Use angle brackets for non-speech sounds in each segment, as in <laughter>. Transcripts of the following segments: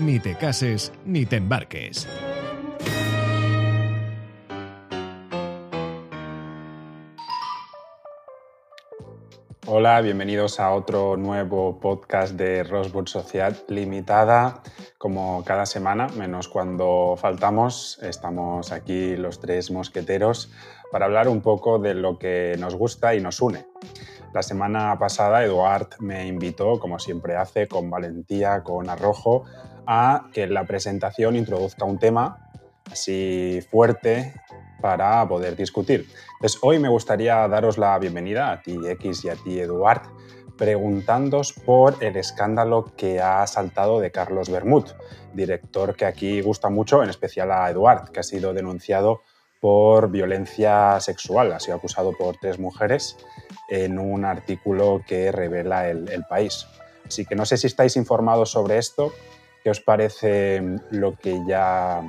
Ni te cases ni te embarques. Hola, bienvenidos a otro nuevo podcast de Rosewood Sociedad Limitada. Como cada semana, menos cuando faltamos, estamos aquí los tres mosqueteros para hablar un poco de lo que nos gusta y nos une. La semana pasada Eduard me invitó, como siempre hace, con valentía, con arrojo, a que la presentación introduzca un tema así fuerte para poder discutir. Entonces, hoy me gustaría daros la bienvenida a ti, X, y a ti, Eduard, preguntándos por el escándalo que ha saltado de Carlos Bermud, director que aquí gusta mucho, en especial a Eduard, que ha sido denunciado por violencia sexual, ha sido acusado por tres mujeres en un artículo que revela el, el país. Así que no sé si estáis informados sobre esto, qué os parece lo que ya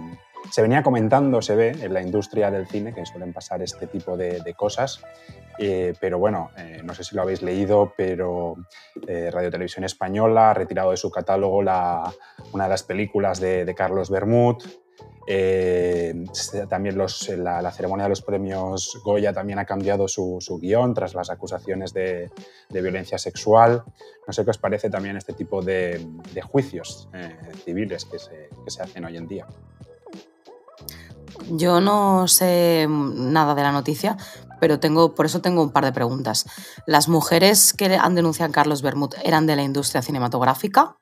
se venía comentando, se ve en la industria del cine, que suelen pasar este tipo de, cosas, eh, pero bueno, eh, no sé si lo habéis leído, pero eh, Radio Televisión Española ha retirado de su catálogo la, una de las películas de, Carlos Bermud. También los, la, ceremonia de los premios Goya también ha cambiado su, guion tras las acusaciones de, violencia sexual. No sé qué os parece también este tipo de, juicios civiles que se, que se hacen hoy en día. Yo no sé nada de la noticia, pero tengo, por eso tengo un par de preguntas. ¿Las mujeres que han denunciado a Carlos Bermud eran de la industria cinematográfica?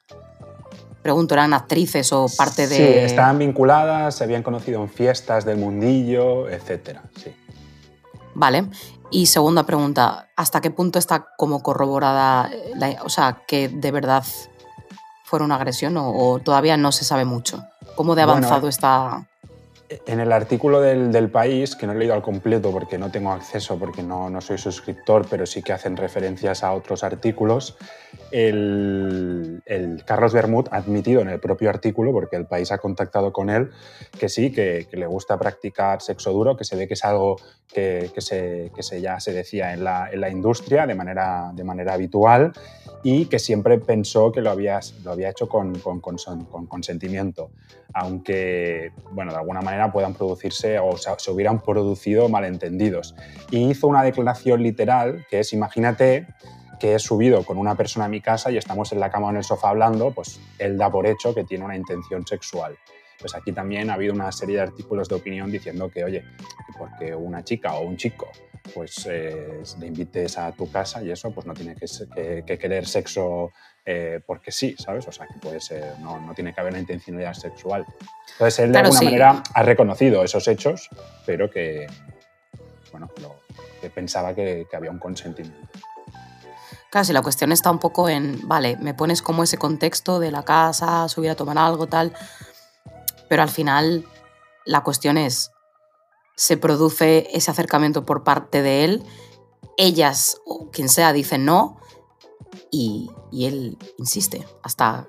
Pregunto, ¿eran actrices o parte de...? Sí, estaban vinculadas, se habían conocido en fiestas del mundillo, etcétera, sí. Vale. Y segunda pregunta, ¿hasta qué punto está como corroborada, o sea, que de verdad fuera una agresión o, todavía no se sabe mucho? ¿Cómo de avanzado está...? En el artículo del, país, que no he leído al completo porque no tengo acceso, porque no, no, soy suscriptor, pero sí que hacen referencias a otros artículos, el, Carlos Bermud ha admitido en el propio artículo, porque el país ha contactado con él, que sí, que, le gusta practicar sexo duro, que se ve que es algo que, se, se, ya se decía en la, en la, industria de manera, de manera habitual y que siempre pensó que lo había, lo había hecho con, con, con consentimiento, aunque, bueno, de alguna manera puedan producirse o se hubieran producido malentendidos. Y hizo una declaración literal que es, imagínate que he subido con una persona a mi casa y estamos en la cama o en el sofá hablando, pues él da por hecho que tiene una intención sexual. Pues aquí también ha habido una serie de artículos de opinión diciendo que, oye, porque una chica o un chico pues eh, le invites a tu casa y eso pues no tiene que, que querer sexo eh, porque sí, ¿sabes? O sea, que puede ser, no, no, tiene que haber una intencionalidad sexual. Entonces él de alguna manera ha reconocido esos hechos, pero que, bueno, que pensaba que, que había un consentimiento. Claro, si la cuestión está un poco en, vale, me pones como ese contexto de la casa, subir a tomar algo, tal, pero al final la cuestión es, se produce ese acercamiento por parte de él, ellas o quien sea dicen no, y, él insiste hasta...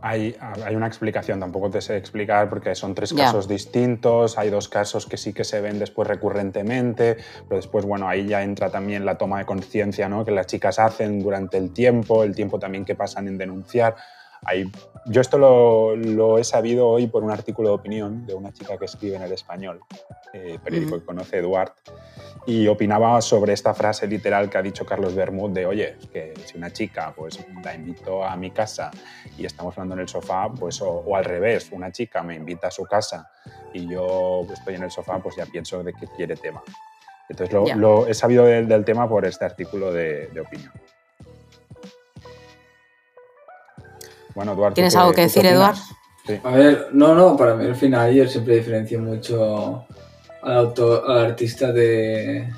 Hay, hay, una explicación, tampoco te sé explicar porque son tres casos distintos, hay dos casos que sí que se ven después recurrentemente, pero después, bueno, ahí ya entra también la toma de conciencia ¿no? que las chicas hacen durante el tiempo, el tiempo también que pasan en denunciar. Hay, yo esto lo, lo, he sabido hoy por un artículo de opinión de una chica que escribe en el español, eh, periódico que conoce Eduard, y opinaba sobre esta frase literal que ha dicho Carlos Bermud de, oye, que si una chica pues la invito a mi casa y estamos hablando en el sofá, pues o, al revés, una chica me invita a su casa y yo estoy en el sofá, pues ya pienso de que quiere tema. Entonces lo, he sabido del, tema por este artículo de, opinión. Bueno, Eduardo. ¿Tienes algo que decir, Eduardo? A ver, no, no, para mí al final yo siempre diferencio mucho al, autor, al artista de,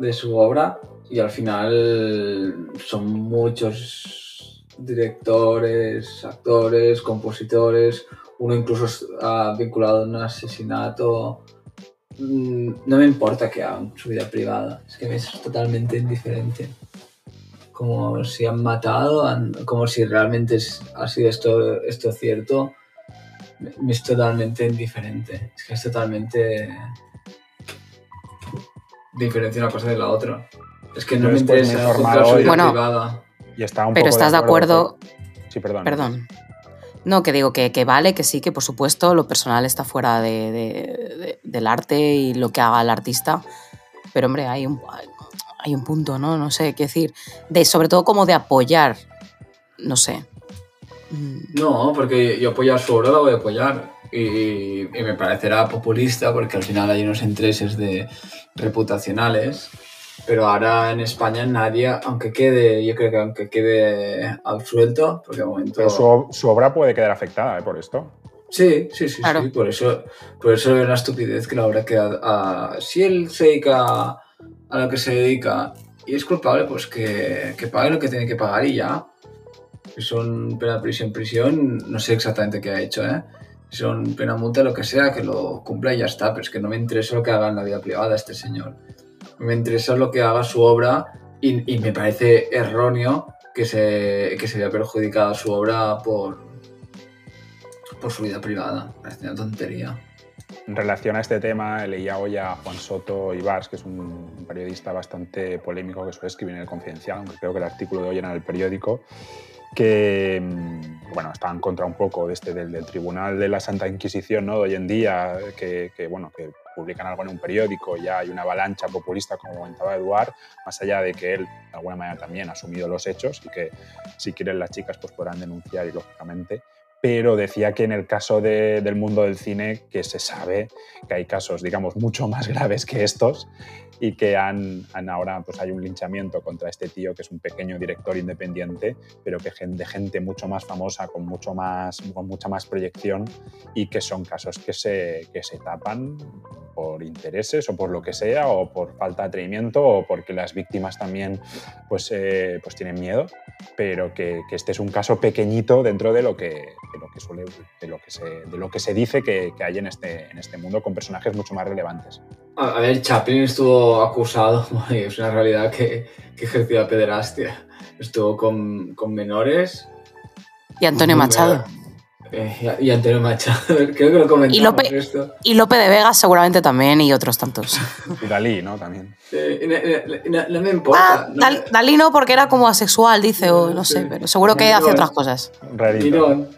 de su obra y al final son muchos directores, actores, compositores, uno incluso ha vinculado a un asesinato. Mm, No me importa que hagan su vida privada, es que me es totalmente indiferente. Como si han matado, han- como si realmente es- ha sido esto, esto cierto, me, es totalmente indiferente. Es que es totalmente diferente una cosa de la otra. Es que no Pero después me interesa hoy- vida Bueno, privada. Y está un Pero poco estás de acuerdo, con- Sí, perdón. perdón. No, que digo que, que vale, que sí, que por supuesto lo personal está fuera de- de- de- del arte y lo que haga el artista. Pero hombre, hay un, hay un punto, ¿no? No sé qué decir. De, sobre todo como de apoyar, no sé. Mm, No, porque yo apoyar su obra la voy a apoyar. Y, y me parecerá populista porque al final hay unos intereses de reputacionales. Pero ahora en España nadie, aunque quede, yo creo que aunque quede absuelto, porque de momento... Pero su, su obra puede quedar afectada ¿eh? por esto. Sí, sí, sí, Claro. sí. Por eso, por eso es una estupidez que la obra queda... si él se dedica a lo que se dedica y es culpable, pues que, que pague lo que tiene que pagar y ya. Si son pena prisión, prisión, no sé exactamente qué ha hecho, ¿eh? Son pena multa, lo que sea, que lo cumpla y ya está. Pero es que no me interesa lo que haga en la vida privada este señor. Me interesa lo que haga su obra y, y me parece erróneo que se, que se vea perjudicada su obra por, por su vida privada. Parece una tontería. En relación a este tema, leía hoy a Juan Soto Ibars, que es un periodista bastante polémico que suele escribir en el Confidencial, aunque creo que el artículo de hoy era en el periódico, que mm, bueno, está en contra un poco de este, del, del Tribunal de la Santa Inquisición ¿no? de hoy en día, que, que, bueno, que publican algo en un periódico, ya hay una avalancha populista, como comentaba Eduard, más allá de que él de alguna manera también ha asumido los hechos y que si quieren las chicas pues podrán denunciar y lógicamente pero decía que en el caso de- del mundo del cine, que se sabe que hay casos, digamos, mucho más <laughs> graves que estos y que han, han ahora, pues hay un linchamiento contra este tío que es un pequeño director independiente, pero que de gente mucho más famosa, con, mucho más, con mucha más proyección y que son casos que se, que se tapan por intereses o por lo que sea, o por falta de atrevimiento, o porque las víctimas también pues, eh, pues tienen miedo pero que, que este es un caso pequeñito dentro de lo que, de lo que, suele, de lo que, se, de lo que se dice que, que hay en este, en este mundo con personajes mucho más relevantes. A, a ver, Chaplin estuvo acusado, <laughs> es una realidad que, que ejercía pederastia. Estuvo con, con menores. Y Antonio Machado. eh, y, y Antonio Machado, <laughs> creo que lo comentamos Y Lope- esto. Y Lope de Vega seguramente también y otros tantos. <laughs> Y Dalí, ¿no? También. Eh, no, no- no me importa. Ah, no Dal- Dalí no porque era como asexual, dice, o no sé, pero seguro que hace otras cosas. Rarito. Mirón.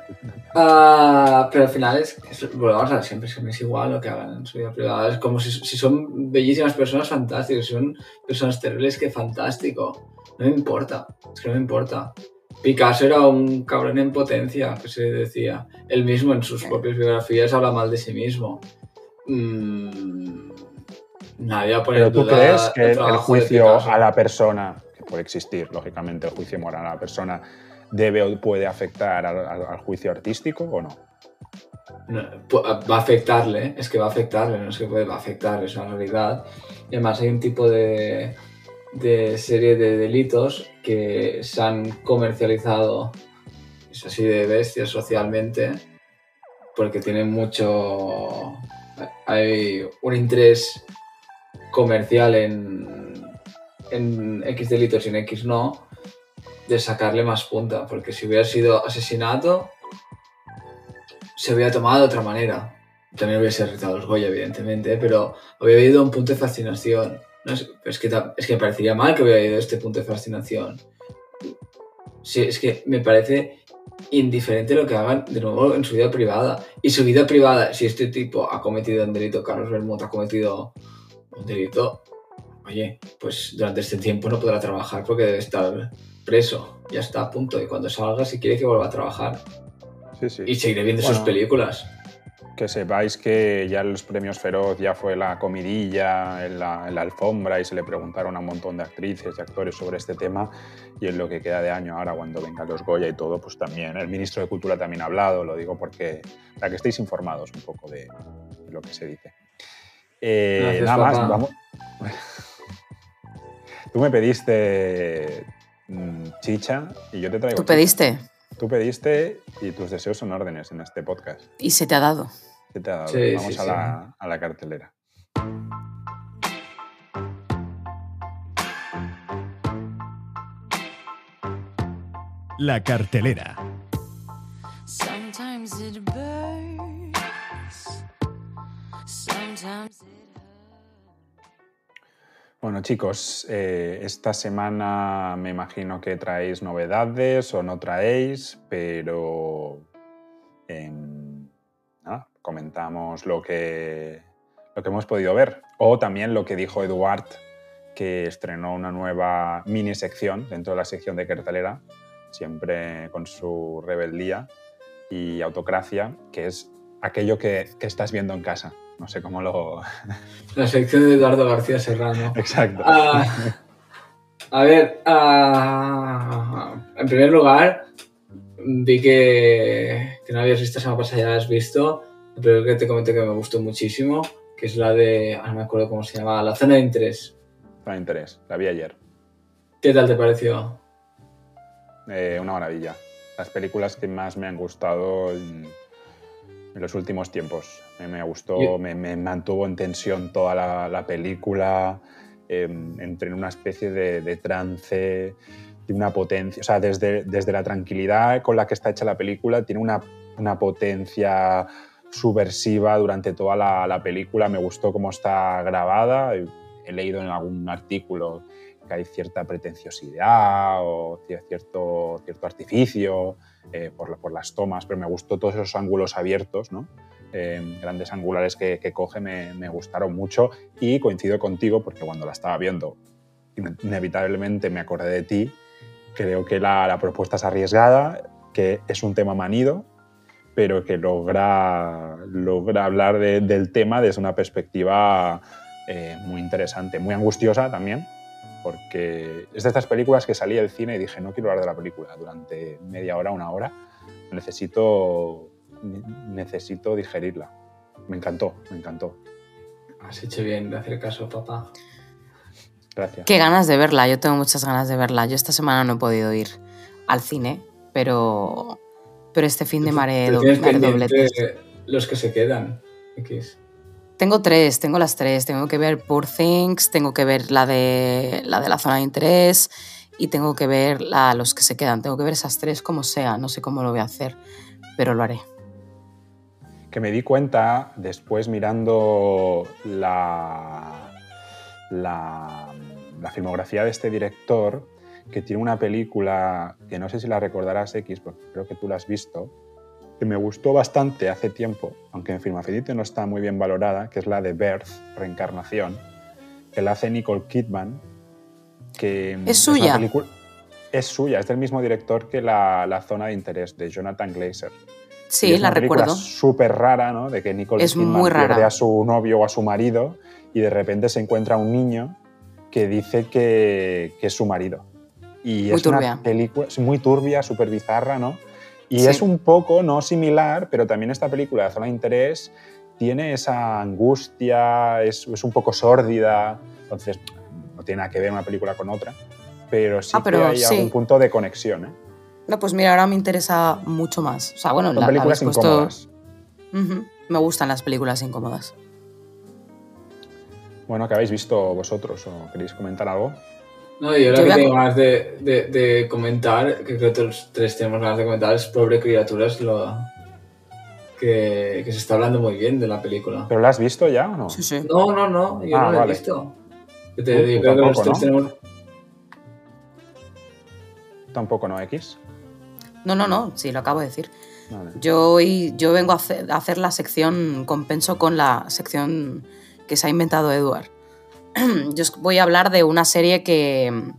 Ah, pero al final es, es volvemos a siempre, siempre es igual lo que hagan en su vida privada. Es como si, si son bellísimas personas, fantásticos. Si son personas terribles, que fantástico. No me importa. Es que no me importa. Picasso era un cabrón en potencia, que se decía. Él mismo en sus propias biografías habla mal de sí mismo. Mm, nadie va a poner Pero tú duda crees que el juicio a la persona, que puede existir, lógicamente, el juicio moral a la persona, debe o puede afectar al, juicio artístico o no? Pu- va a afectarle, es que va a afectarle, no es que puede, afectar, es una realidad. Además hay un tipo de, de serie de delitos que se han comercializado, es así de bestias socialmente, porque tienen mucho... Hay un interés comercial en, en X delitos y en X no, de sacarle más punta, porque si hubiera sido asesinato, se hubiera tomado de otra manera. También hubiese retado los Goya, evidentemente, pero hubiera ido a un punto de fascinación. No es, que, es que me parecería mal que hubiera ido este punto de fascinación. Sí, es que me parece indiferente lo que hagan de nuevo en su vida privada. Y su vida privada, si este tipo ha cometido un delito, Carlos Bermud ha cometido un delito, oye, pues durante este tiempo no podrá trabajar porque debe estar preso. Ya está, a punto. Y cuando salga, si quiere que vuelva a trabajar. Sí, sí. Y seguiré viendo Bueno. sus películas. Que sepáis que ya en los premios Feroz ya fue la comidilla en la, en la alfombra y se le preguntaron a un montón de actrices y actores sobre este tema y en lo que queda de año ahora cuando vengan los Goya y todo, pues también el ministro de Cultura también ha hablado, lo digo porque para que estéis informados un poco de, de lo que se dice. Eh, Gracias, nada más, vamos. <laughs> Tú me pediste chicha y yo te traigo. ¿Tú chicha. pediste? Tú pediste y tus deseos son órdenes en este podcast. Y se te ha dado. ¿Qué te ha dado? Sí, Vamos sí, a, sí. La, a la cartelera. La cartelera. Bueno, chicos, eh, esta semana me imagino que traéis novedades o no traéis, pero em, nada, comentamos lo que, lo que hemos podido ver. O también lo que dijo Eduard, que estrenó una nueva mini sección dentro de la sección de cartelera, siempre con su rebeldía y autocracia, que es aquello que, que estás viendo en casa. No sé cómo lo... La sección de Eduardo García Serrano. Exacto. Ah, a ver, ah, en primer lugar, vi que, que no habías visto semana pasada, ya la has visto, pero que te comenté que me gustó muchísimo, que es la de, ah, no me acuerdo cómo se llama, La Zona de Interés. Con interés. La vi ayer. ¿Qué tal te pareció? Eh, una maravilla. Las películas que más me han gustado en, en los últimos tiempos. Me, me gustó, Yo- me, me mantuvo en tensión toda la, la película. eh, entré en una especie de, de trance, de una potencia. O sea, desde, desde la tranquilidad con la que está hecha la película, tiene una, una potencia subversiva durante toda la, la película. Me gustó cómo está grabada. He leído en algún artículo que hay cierta pretenciosidad o ci- cierto, cierto artificio eh, por, por las tomas, pero me gustó todos esos ángulos abiertos, ¿no? Eh, grandes angulares que, que coge, me, me gustaron mucho y coincido contigo porque cuando la estaba viendo ine- inevitablemente me acordé de ti, creo que la, la propuesta es arriesgada, que es un tema manido, pero que logra, logra hablar de- del tema desde una perspectiva eh, muy interesante, muy angustiosa también, porque es de estas películas que salí del cine y dije, no quiero hablar de la película durante media hora, una hora, necesito, necesito digerirla. Me encantó, me encantó. Has hecho bien de hacer caso, papá. Gracias. Qué ganas de verla, yo tengo muchas ganas de verla. Yo esta semana no he podido ir al cine, pero, pero este fin de maré, tienes maré dobletes. los que se quedan. X. Tengo tres, tengo las tres. Tengo que ver Poor Things, tengo que ver la de la, de la zona de interés y tengo que ver la, los que se quedan. Tengo que ver esas tres como sea, no sé cómo lo voy a hacer, pero lo haré. Que me di cuenta después mirando la, la, la filmografía de este director, que tiene una película que no sé si la recordarás X, porque creo que tú la has visto, que me gustó bastante hace tiempo, aunque en Film Affinity no está muy bien valorada, que es la de Birth, Reencarnación, que la hace Nicole Kidman, que ¿Es suya? película- es suya, es del mismo director que la, la Zona de Interés, de Jonathan Glazer. Y Sí, es la una recuerdo. súper rara, ¿no? De que Nicole Es Kidman muy rara. pierde a su novio o a su marido y de repente se encuentra un niño que dice que, que es su marido. Y Muy es turbia. una película muy turbia, súper bizarra, ¿no? Y Sí. es un poco, no similar, pero también esta película de Zona de Interés tiene esa angustia, es, es un poco sórdida, entonces no tiene nada que ver una película con otra, pero sí Ah, pero que hay sí. algún punto de conexión, ¿eh? No, pues mira, ahora me interesa mucho más. O sea, bueno, Son la, la películas puesto- incómodas. Me gustan las películas incómodas. Bueno, ¿qué habéis visto vosotros? ¿O queréis comentar algo? No, yo lo Yo que a tengo ganas de, de- de comentar, que creo que los tres tenemos ganas de comentar, es Pobre Criaturas, lo que, que se está hablando muy bien de la película. ¿Pero la has visto ya o no? Sí, sí. No, no, no, yo Ah, no la vale. he visto. Yo te- yo tú creo que los tres ¿no? tenemos... Tampoco, ¿no? X. No, no, no, sí, lo acabo de decir. Vale. Yo, hoy, yo vengo a hacer, a hacer la sección, compenso con la sección que se ha inventado Eduard. <clears throat> Yo os voy a hablar de una serie que,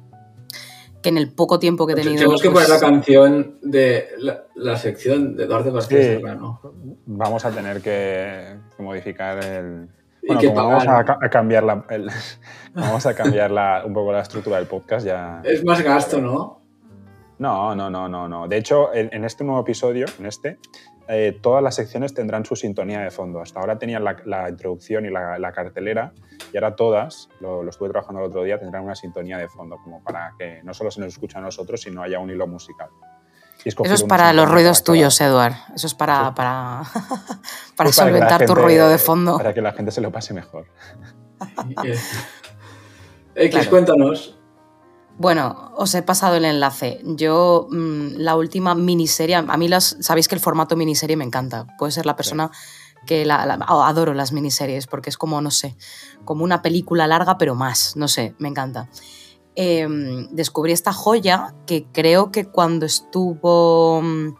que en el poco tiempo que he tenido... Tenemos que pues, poner la canción de la, la sección de Eduardo García Sí. Serrano. Vamos a tener que, que modificar el... Y Bueno, que como vamos a, pagar. a cambiar, la, el- <laughs> vamos a cambiar la- un poco la estructura del podcast ya... Es más gasto, ¿no? No, no, no, no, no. De hecho, en, en este nuevo episodio, en este, eh, todas las secciones tendrán su sintonía de fondo. Hasta ahora tenían la, la introducción y la, la cartelera, y ahora todas, lo, lo estuve trabajando el otro día, tendrán una sintonía de fondo, como para que no solo se nos escuche a nosotros, sino haya un hilo musical. Eso es para los ruidos para tuyos, Eduard. Eso es para, Sí. para, <laughs> para Pues para solventar tu gente- ruido de fondo. Para que la gente se lo pase mejor. <laughs> X, Claro. cuéntanos. Bueno, os he pasado el enlace. Yo, mm, la última miniserie, a mí las, sabéis que el formato miniserie me encanta. Puede ser la persona que la, la- adoro las miniseries porque es como, no sé, como una película larga, pero más, no sé, me encanta. Eh, descubrí esta joya que creo que cuando estuvo mm,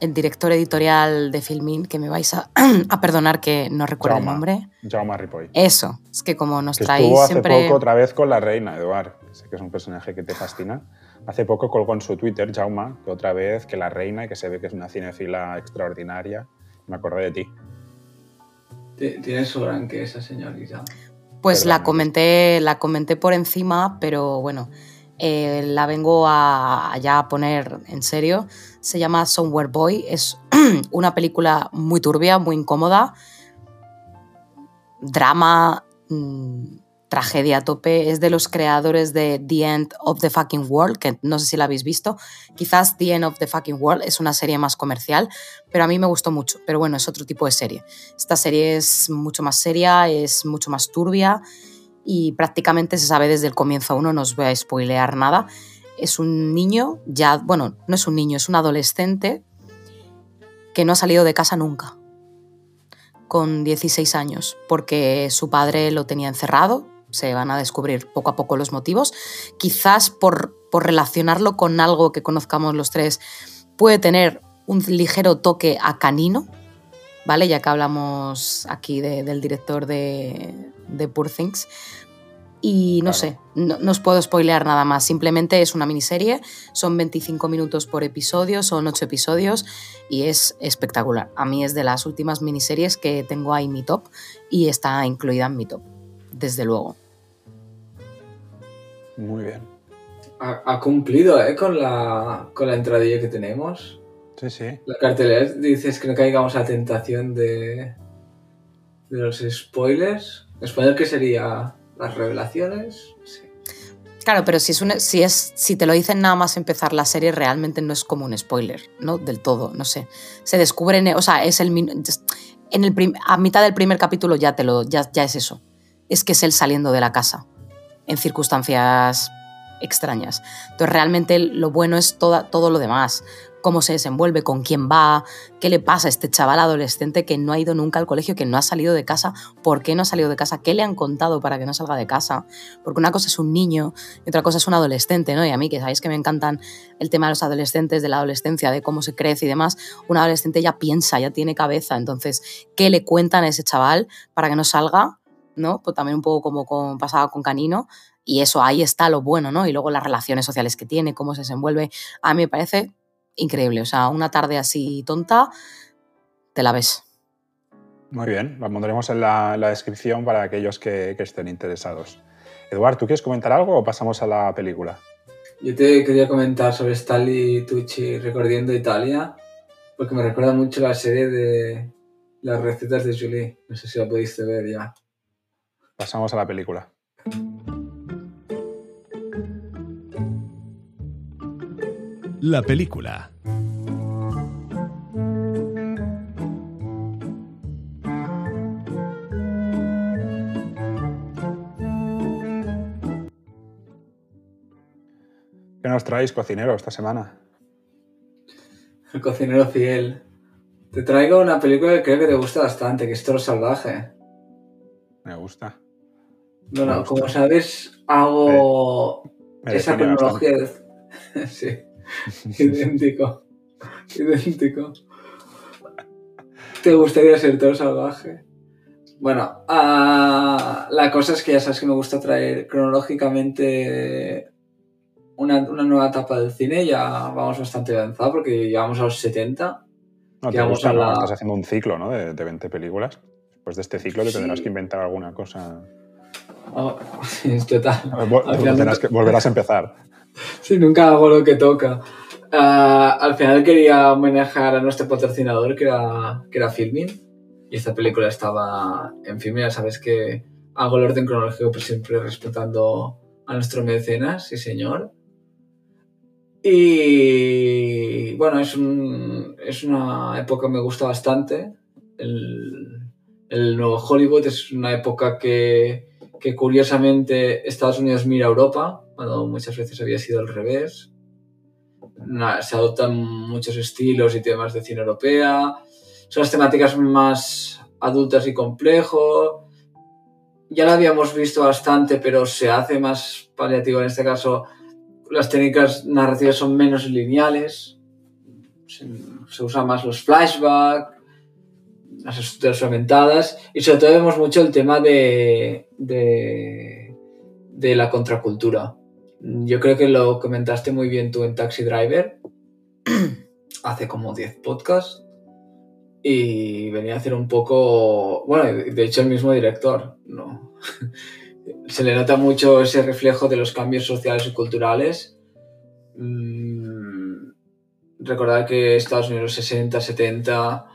el director editorial de Filmin, que me vais a, <clears throat> a perdonar que no recuerdo el Jaume. nombre. Jaume Ripoll. Eso, es que como nos Que traéis estuvo hace siempre... poco otra vez con la reina, Eduard. Sé que es un personaje que te fascina. Hace poco colgó en su Twitter, Jauma, que otra vez que la reina y que se ve que es una cinefila extraordinaria. Me acordé de ti. Ti- Tiene su gran que esa señorita. Pues la Perdón. comenté, la comenté por encima, pero bueno, eh, la vengo a, ya poner en serio. Se llama Somewhere Boy. Es <clears throat> una película muy turbia, muy incómoda. Drama, mm, tragedia a tope. Es de los creadores de The End of the Fucking World, que no sé si la habéis visto. Quizás The End of the Fucking World es una serie más comercial, pero a mí me gustó mucho. Pero bueno, es otro tipo de serie. Esta serie es mucho más seria, es mucho más turbia y prácticamente se sabe desde el comienzo uno, no os voy a spoilear nada. Es un niño, ya, bueno, no es un niño, es un adolescente que no ha salido de casa nunca, con 16 años, porque su padre lo tenía encerrado, se van a descubrir poco a poco los motivos, quizás por, por relacionarlo con algo que conozcamos los tres, puede tener un ligero toque a canino, ¿vale? Ya que hablamos aquí de- del director de, de Poor Things. Y no Claro. sé, no, no os puedo spoilear nada más. Simplemente es una miniserie, son 25 minutos por episodio, son 8 episodios y es espectacular. A mí es de las últimas miniseries que tengo ahí en mi top y está incluida en mi top, desde luego. Muy bien. Ha, ha cumplido, ¿eh? Con la, con la entradilla que tenemos. Sí, sí. La cartelera dices que no caigamos a la tentación de, de los spoilers. ¿Spoiler qué sería? ¿Las revelaciones? Sí. Claro, pero si, es un, si, es, si te lo dicen nada más empezar la serie, realmente no es como un spoiler, ¿no? Del todo, no sé. Se descubren, o sea, es el en el a mitad del primer capítulo ya te lo ya, ya es eso. Es que es él saliendo de la casa en circunstancias extrañas. Entonces, realmente lo bueno es toda, todo lo demás. Cómo se desenvuelve, con quién va, qué le pasa a este chaval adolescente que no ha ido nunca al colegio, que no ha salido de casa, por qué no ha salido de casa, qué le han contado para que no salga de casa. Porque una cosa es un niño y otra cosa es un adolescente, ¿no? Y a mí, que sabéis que me encantan el tema de los adolescentes, de la adolescencia, de cómo se crece y demás, un adolescente ya piensa, ya tiene cabeza. Entonces, ¿qué le cuentan a ese chaval para que no salga? ¿No? Pues también un poco como pasaba con Canino. Y eso, ahí está lo bueno, ¿no? Y luego las relaciones sociales que tiene, cómo se desenvuelve. A mí me parece increíble. O sea, una tarde así tonta, te la ves. Muy bien. La pondremos en la, la descripción para aquellos que, que estén interesados. Eduard, ¿tú quieres comentar algo o pasamos a la película? Yo te quería comentar sobre Stanley Tucci recorriendo Italia, porque me recuerda mucho la serie de las recetas de Julie. No sé si la pudiste ver ya. Pasamos a la película. La película. ¿Qué nos traéis, cocinero, esta semana? El <laughs> cocinero fiel. Te traigo una película que creo que te gusta bastante, que es Toro Salvaje. Me gusta. Bueno, Me gusta. como sabes, hago Me esa cronología. de- <laughs> sí, <laughs> idéntico. idéntico. ¿Te gustaría ser Toro Salvaje? Bueno, ah, la cosa es que ya sabes que me gusta traer cronológicamente una, una nueva etapa del cine. Ya vamos bastante avanzado porque llegamos a los 70. No, te gusta, a Estás haciendo un ciclo, ¿no? De, de 20 películas. Después de este ciclo te Sí. tendrás que inventar alguna cosa. <laughs> Sí, es total. Vol- que- volverás a empezar. Sí, nunca hago lo que toca. Ah, al final quería homenajear a nuestro patrocinador, que era, que era Filmin. Y esta película estaba en Filmin. Ya sabes que hago el orden cronológico, pero siempre respetando a nuestro mecenas, sí señor. Y bueno, es, un- es una época que me gusta bastante. El, el nuevo Hollywood es una época que, que curiosamente Estados Unidos mira a Europa, cuando muchas veces había sido al revés. Se adoptan muchos estilos y temas de cine europea. Son las temáticas más adultas y complejo. Ya lo habíamos visto bastante, pero se hace más paliativo en este caso. Las técnicas narrativas son menos lineales. Se, se usan más los flashbacks, las estructuras fragmentadas. Y sobre todo vemos mucho el tema de, de la contracultura. Yo creo que lo comentaste muy bien tú en Taxi Driver, <clears throat> hace como 10 podcasts, y venía a hacer un poco, bueno, de hecho el mismo director, ¿no? <laughs> Se le nota mucho ese reflejo de los cambios sociales y culturales. Mm, recordar que Estados Unidos 60, 70,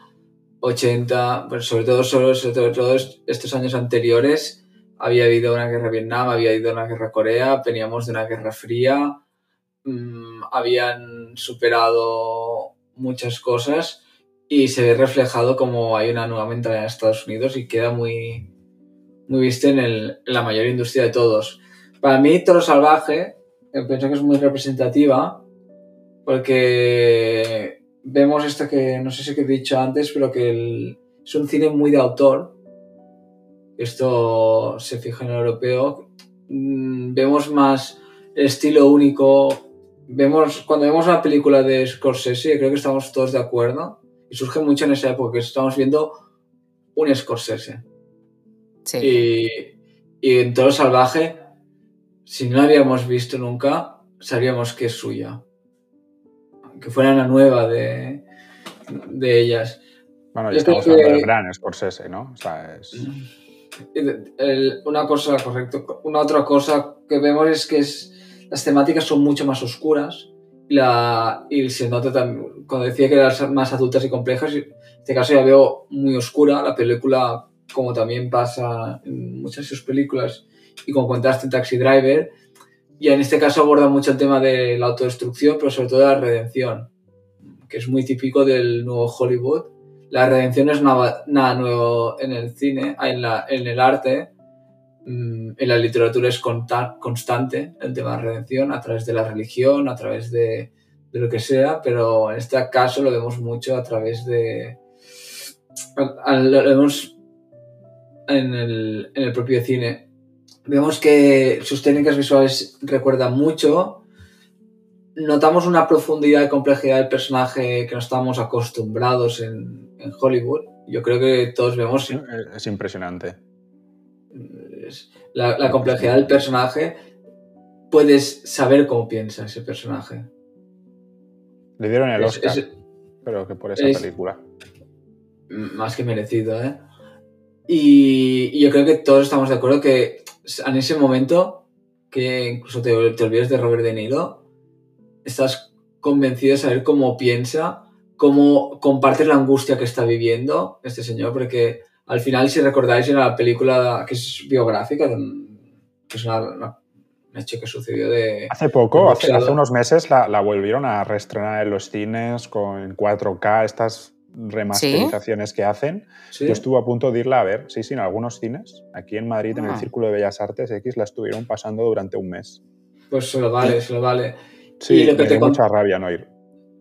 80, pues sobre todo, sobre, sobre todo estos años anteriores, había habido una guerra Vietnam, había habido una guerra Corea, veníamos de una guerra fría, mmm, habían superado muchas cosas y se ve reflejado como hay una nueva mentalidad en Estados Unidos y queda muy, muy visto en, el, en la mayor industria de todos. Para mí, Toro Salvaje, pienso que es muy representativa porque vemos esto que no sé si he dicho antes, pero que el, es un cine muy de autor esto se fija en el europeo, mm, vemos más el estilo único. Vemos, cuando vemos una película de Scorsese, creo que estamos todos de acuerdo, y surge mucho en esa época, que estamos viendo un Scorsese. Sí. Y, y en Todo Salvaje, si no la habíamos visto nunca, sabríamos que es suya. Que fuera una nueva de, de ellas. Bueno, y Yo estamos hablando que- del gran Scorsese, ¿no? O sea, es... El- una cosa, correcto. Una otra cosa que vemos es que las temáticas son mucho más oscuras y, se nota también, cuando decía que eran más adultas y complejas, en este caso ya veo muy oscura la película, como también pasa en muchas de sus películas y como contaste en Taxi Driver. Y en este caso aborda mucho el tema de la autodestrucción, pero sobre todo la redención, que es muy típico del nuevo Hollywood la redención es nada, nuevo en el cine, en, el arte, mm, en la literatura es constante el tema de redención a través de la religión, a través de, lo que sea, pero en este caso lo vemos mucho a través de... Lo vemos en el propio cine. Vemos que sus técnicas visuales recuerdan mucho. Notamos una profundidad y complejidad del personaje que no estamos acostumbrados en, en Hollywood. Yo creo que todos vemos es impresionante. es- la, la complejidad del personaje. Puedes saber cómo piensa ese personaje. Le dieron el Es- Oscar, es- pero que por esa es- película. más que merecido, ¿eh? Y, y yo creo que todos estamos de acuerdo que en ese momento, que incluso te, te olvides de Robert De Niro, estás convencido de saber cómo piensa, cómo compartes la angustia que está viviendo este señor, porque al final, si recordáis, en la película que es biográfica, de que es una- una- un hecho que sucedió de... Hace poco, un hace, hace unos meses, la, la volvieron a reestrenar en los cines con 4K, estas remasterizaciones que hacen. ¿Sí? Yo estuve a punto de irla a ver, sí, sí, en algunos cines. Aquí en Madrid, en el Ah. Círculo de Bellas Artes X, la estuvieron pasando durante un mes. Pues se lo vale, se lo vale. Sí, Y lo que me te dio con- mucha rabia no ir.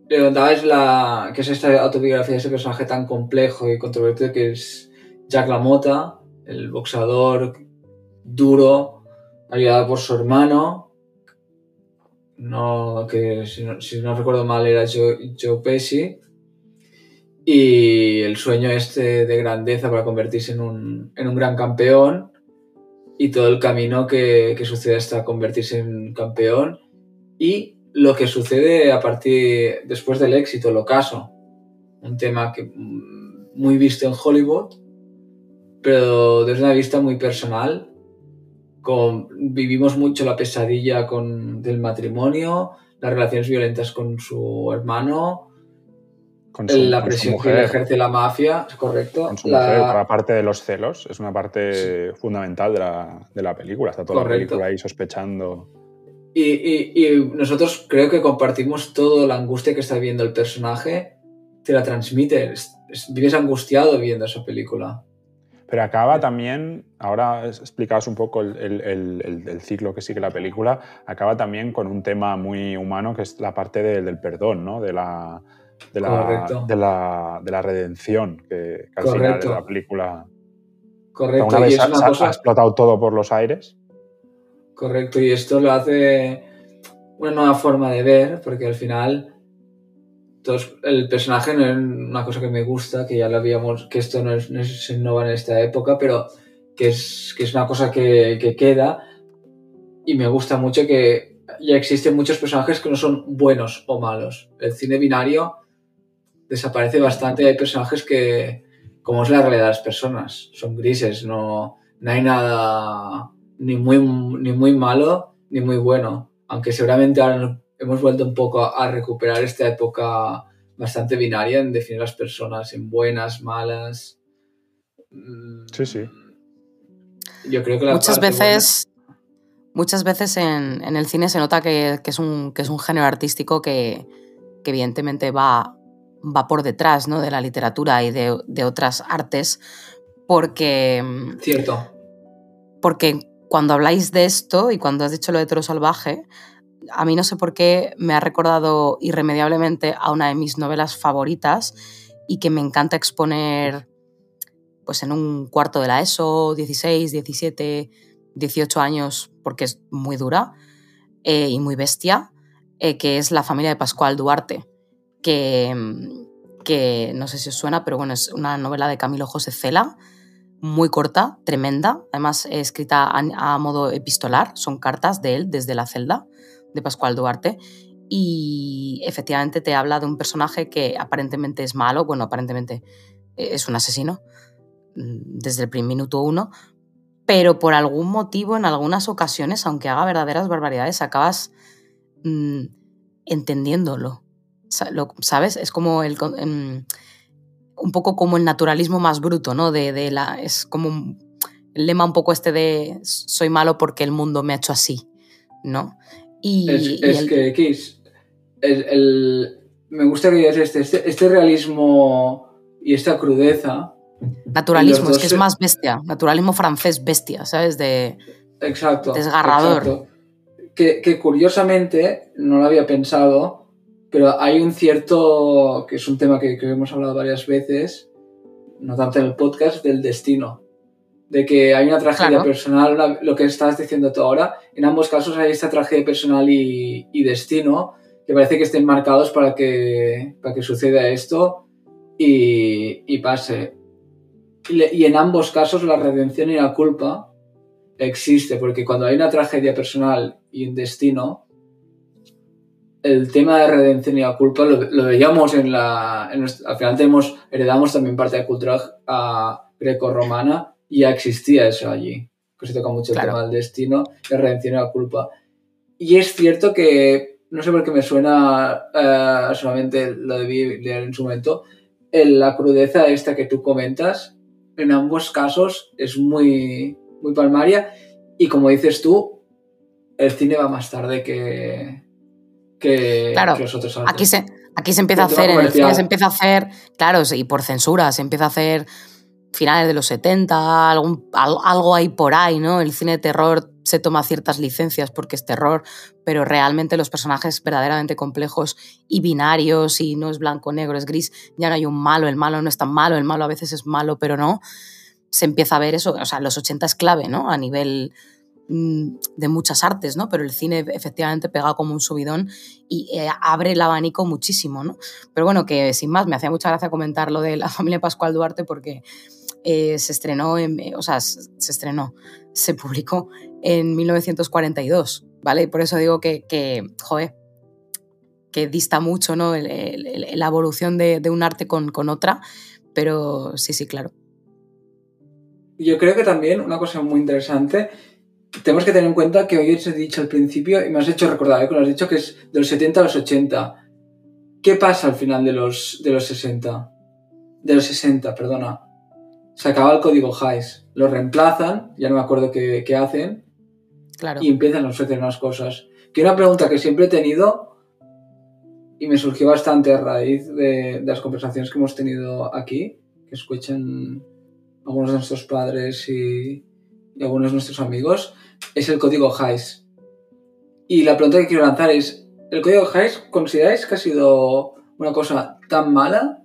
Le contabais la, que es esta autobiografía de ese personaje tan complejo y controvertido que es Jack LaMotta, el boxeador duro, ayudado por su hermano, no, que si no, si no recuerdo mal era Joe, Joe Pesci, y el sueño este de grandeza para convertirse en un, en un gran campeón. Y todo el camino que, que sucede hasta convertirse en campeón. Y lo que sucede a partir después del éxito, el ocaso. Un tema que mm, muy visto en Hollywood, pero desde una vista muy personal. Con, vivimos mucho la pesadilla con, del matrimonio, las relaciones violentas con su hermano, Con su, la con presión que mujer. le ejerce la mafia, ¿es correcto? Con su La- mujer, la parte de los celos, es una parte fundamental de la, de la película. Está toda Correcto. la película ahí sospechando. Y, y- y nosotros creo que compartimos toda la angustia que está viviendo el personaje, te la transmite, es- es- vives angustiado viendo esa película. Pero acaba también, ahora explicabas un poco el, el- el- el- el ciclo que sigue la película, acaba también con un tema muy humano que es la parte de- del perdón, ¿no? De la, de la, Correcto. de la, de la redención, que, que al final de la película... Correcto, Una y vez es ha, una ha- cosa... ha explotado todo por los aires. Correcto, y esto lo hace una nueva forma de ver, porque al final todos- el personaje no es una cosa que me gusta, que ya lo habíamos, que esto no es, no es innova en esta época, pero que es, que es una cosa que, que queda y me gusta mucho que ya existen muchos personajes que no son buenos o malos. El cine binario desaparece bastante, hay personajes que, como es la realidad de las personas, son grises, no, no hay nada ni muy, ni muy malo ni muy bueno. Aunque seguramente ahora hemos vuelto un poco a, a recuperar esta época bastante binaria en definir las personas en buenas, malas. Mm, Sí, sí. Yo creo que la muchas veces, muchas veces en, en el cine se nota que, que es, un, que es un género artístico que, que evidentemente va, va por detrás ¿no? de la literatura y de, de otras artes, porque, buena- Cierto. porque cuando habláis de esto y cuando has dicho lo de Toro Salvaje, a mí no sé por qué me ha recordado irremediablemente a una de mis novelas favoritas y que me encanta exponer pues en un cuarto de la ESO, 16, 17, 18 años, porque es muy dura eh, y muy bestia, eh, que es La familia de Pascual Duarte, que, que no sé si os suena, pero bueno, es una novela de Camilo José Cela, muy corta, tremenda, además escrita a, modo epistolar, son cartas de él desde la celda de Pascual Duarte. Y efectivamente te habla de un personaje que aparentemente es malo, bueno, aparentemente eh, es un asesino mm, desde el primer minuto uno, pero por algún motivo, en algunas ocasiones, aunque haga verdaderas barbaridades, acabas mm, entendiéndolo. Sa- lo- ¿Sabes? Es como el. em, un poco como el naturalismo más bruto, ¿no? De, de la, es como un- el lema un poco este de soy malo porque el mundo me ha hecho así, ¿no? Y, Es, y es el- que, Kiss, el, el- me gusta que digas este, este, este realismo y esta crudeza. naturalismo, es que es más bestia, naturalismo francés bestia, ¿sabes? De, Exacto. Desgarrador. exacto. Que, que curiosamente, no lo había pensado, pero hay un cierto, que es un tema que, que hemos hablado varias veces, no tanto en el podcast, del destino. De que hay una tragedia Claro. personal, una- lo que estabas diciendo tú ahora, en ambos casos hay esta tragedia personal y, y destino, que parece que estén marcados para que, para que suceda esto y, y pase. Y, le- y en ambos casos la redención y la culpa existe, porque cuando hay una tragedia personal y un destino, el tema de redención y la culpa lo, lo veíamos en la... en nuestra- al final tenemos, heredamos también parte de cultura ah, greco-romana y ya existía eso allí. Que se toca mucho el Claro. tema del destino, la redención y la culpa. Y es cierto que, no sé por qué me suena eh, solamente lo debí leer en su momento, el- la crudeza esta que tú comentas, en ambos casos es muy, muy palmaria y como dices tú, el cine va más tarde que, que, Claro, que los otros artes. Aquí se, aquí se empieza a hacer, en el cine se empieza a hacer, claro, y por censura, se empieza a hacer finales de los 70, algún, al- algo ahí por ahí, ¿no? El cine de terror se toma ciertas licencias porque es terror, pero realmente los personajes verdaderamente complejos y binarios, y no es blanco-negro, es gris, ya no hay un malo, el malo no es tan malo, el malo a veces es malo, pero no. Se empieza a ver eso, o sea, los 80 es clave, ¿no? A nivel de muchas artes, ¿no? Pero el cine efectivamente pega como un subidón y eh, abre el abanico muchísimo, ¿no? Pero bueno, que sin más, me hacía mucha gracia comentar lo de la <laughs> familia Pascual Duarte porque eh, se estrenó, en, eh, o sea, se estrenó, se publicó en 1942, ¿vale? Y por eso digo que, que joder, que dista mucho, ¿no? La evolución de, de un arte con, con otra, pero sí, sí, claro. Yo creo que también una cosa muy interesante, tenemos que tener en cuenta que hoy os he dicho al principio, y me has hecho recordar, ¿eh? que has dicho que es de los 70 a los 80. ¿Qué pasa al final de los, de los 60? De los 60, perdona. Se acaba el código HIGHS. Lo reemplazan, ya no me acuerdo qué, qué hacen, Claro. y empiezan a ofrecer unas cosas. Que una pregunta que siempre he tenido y me surgió bastante a raíz de, de las conversaciones que hemos tenido aquí, que escuchan algunos de nuestros padres y, y algunos de nuestros amigos, es el código HIGHS. Y la pregunta que quiero lanzar es, ¿el código HIGHS consideráis que ha sido una cosa tan mala?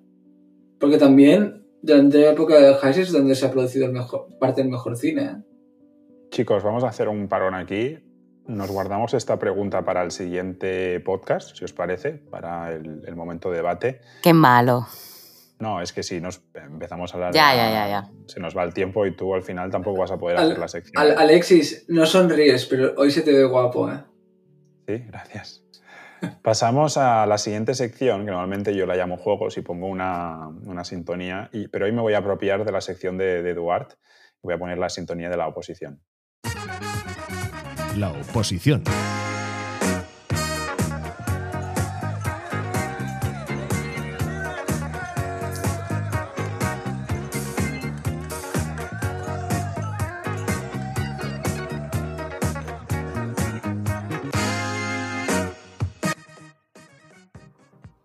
Porque también durante la época de HIGHS es donde se ha producido el mejor, parte del mejor cine. Chicos, vamos a hacer un parón aquí. Nos guardamos esta pregunta para el siguiente podcast, si os parece, para el, el momento de debate. Qué malo. No, es que si nos empezamos a hablar, Ya, ya, ya, ya. se nos va el tiempo y tú al final tampoco vas a poder Al- hacer la sección. Al- Alexis, no sonríes, pero hoy se te ve guapo, ¿eh? Sí, gracias. Pasamos a la siguiente sección, que normalmente yo la llamo juegos y pongo una, una sintonía, y, pero hoy me voy a apropiar de la sección de, de Eduard. Voy a poner la sintonía de la oposición. La oposición.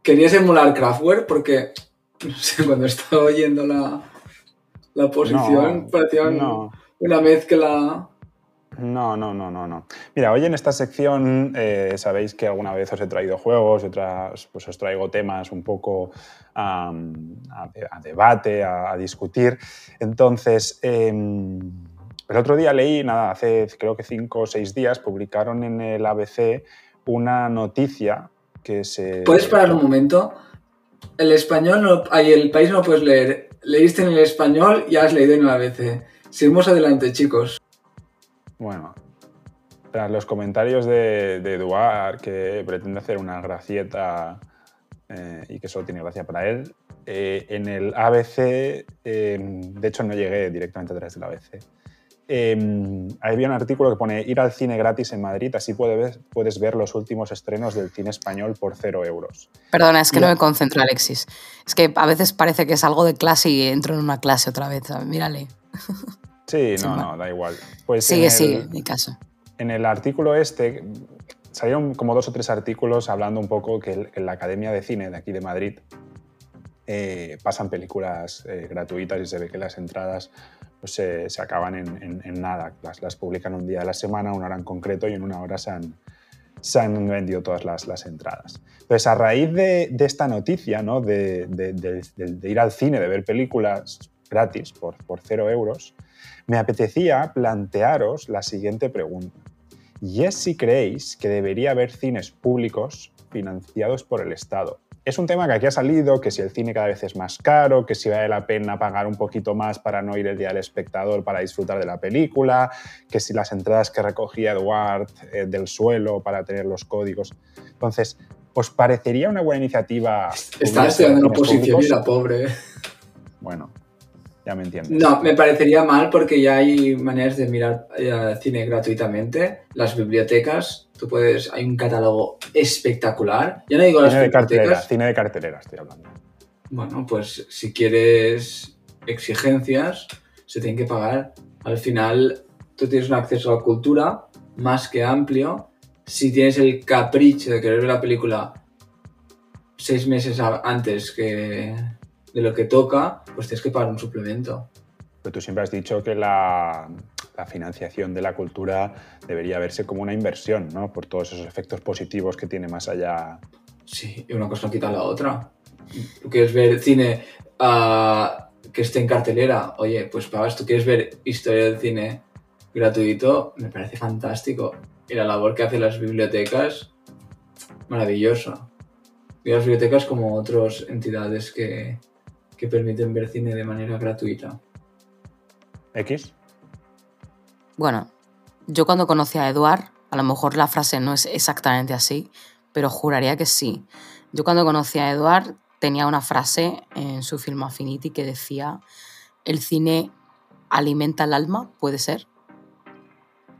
Querías emular Kraftwerk porque, <laughs> no sé, cuando estaba oyendo la, la posición No, parecía No, una mezcla... no, no, no, no, no. Mira, hoy en esta sección eh, sabéis que alguna vez os he traído juegos otras pues os traigo temas un poco a, a debate, a, a discutir. Entonces, em, el otro día leí, nada, hace creo que cinco o seis días, publicaron en el ABC una noticia que se... ¿Puedes parar un momento? El español, no, ay, el país no puedes leer. Leíste en el español y has leído en el ABC. Seguimos adelante, chicos. Bueno, tras los comentarios de, de Eduard, que pretende hacer una gracieta eh, y que solo tiene gracia para él, eh, en el ABC, eh, de hecho no llegué directamente a través del ABC, eh, había un artículo que pone ir al cine gratis en Madrid, así puedes ver, puedes ver los últimos estrenos del cine español por cero euros. Perdona, es que no me concentro, Alexis. Es que a veces parece que es algo de clase y entro en una clase otra vez. Mírale. <laughs> Sí, no, no, da igual. Pues Sigue, sigue, mi caso. En el artículo este salieron como dos o tres artículos hablando un poco que el- que en la Academia de Cine de aquí de Madrid eh, pasan películas eh, gratuitas y se ve que las entradas pues, se, acaban en, nada. Las, las publican un día de la semana, una hora en concreto, y en una hora se han, se han vendido todas las, entradas. Entonces, a raíz de, esta noticia, ¿no? de- de- de ir al cine, de ver películas gratis por, por cero euros, me apetecía plantearos la siguiente pregunta. Y es si creéis que debería haber cines públicos financiados por el Estado. Es un tema que aquí ha salido, que si el cine cada vez es más caro, que si vale la pena pagar un poquito más para no ir el día del espectador para disfrutar de la película, que si las entradas que recogía Eduard eh, del suelo para tener los códigos. Entonces, ¿os parecería una buena iniciativa? Hubiese estudiando oposición y la pobre. Bueno, ya me entiendes. No, me parecería mal porque ya hay maneras de mirar eh, cine gratuitamente. Las bibliotecas, tú puedes, hay un catálogo espectacular. Ya no digo las Cine de cartelera, bibliotecas. cine de cartelera estoy hablando. Bueno, pues si quieres exigencias, se tienen que pagar. Al final, tú tienes un acceso a la cultura más que amplio. Si tienes el capricho de querer ver la película seis meses antes que de lo que toca, pues tienes que pagar un suplemento. Pero tú siempre has dicho que la, la financiación de la cultura debería verse como una inversión, ¿no? Por todos esos efectos positivos que tiene más allá. Sí, y una cosa quita la otra. Tú quieres ver cine ah, que esté en cartelera, oye, pues pagas, tú quieres ver historia del cine gratuito, me parece fantástico. Y la labor que hacen las bibliotecas, maravillosa. Y las bibliotecas como otras entidades que, que permiten ver cine de manera gratuita. ¿X? Bueno, yo cuando conocí a Eduard, a lo mejor la frase no es exactamente así, pero juraría que sí. Yo cuando conocí a Eduard tenía una frase en su film Affinity que decía, el cine alimenta el alma, puede ser.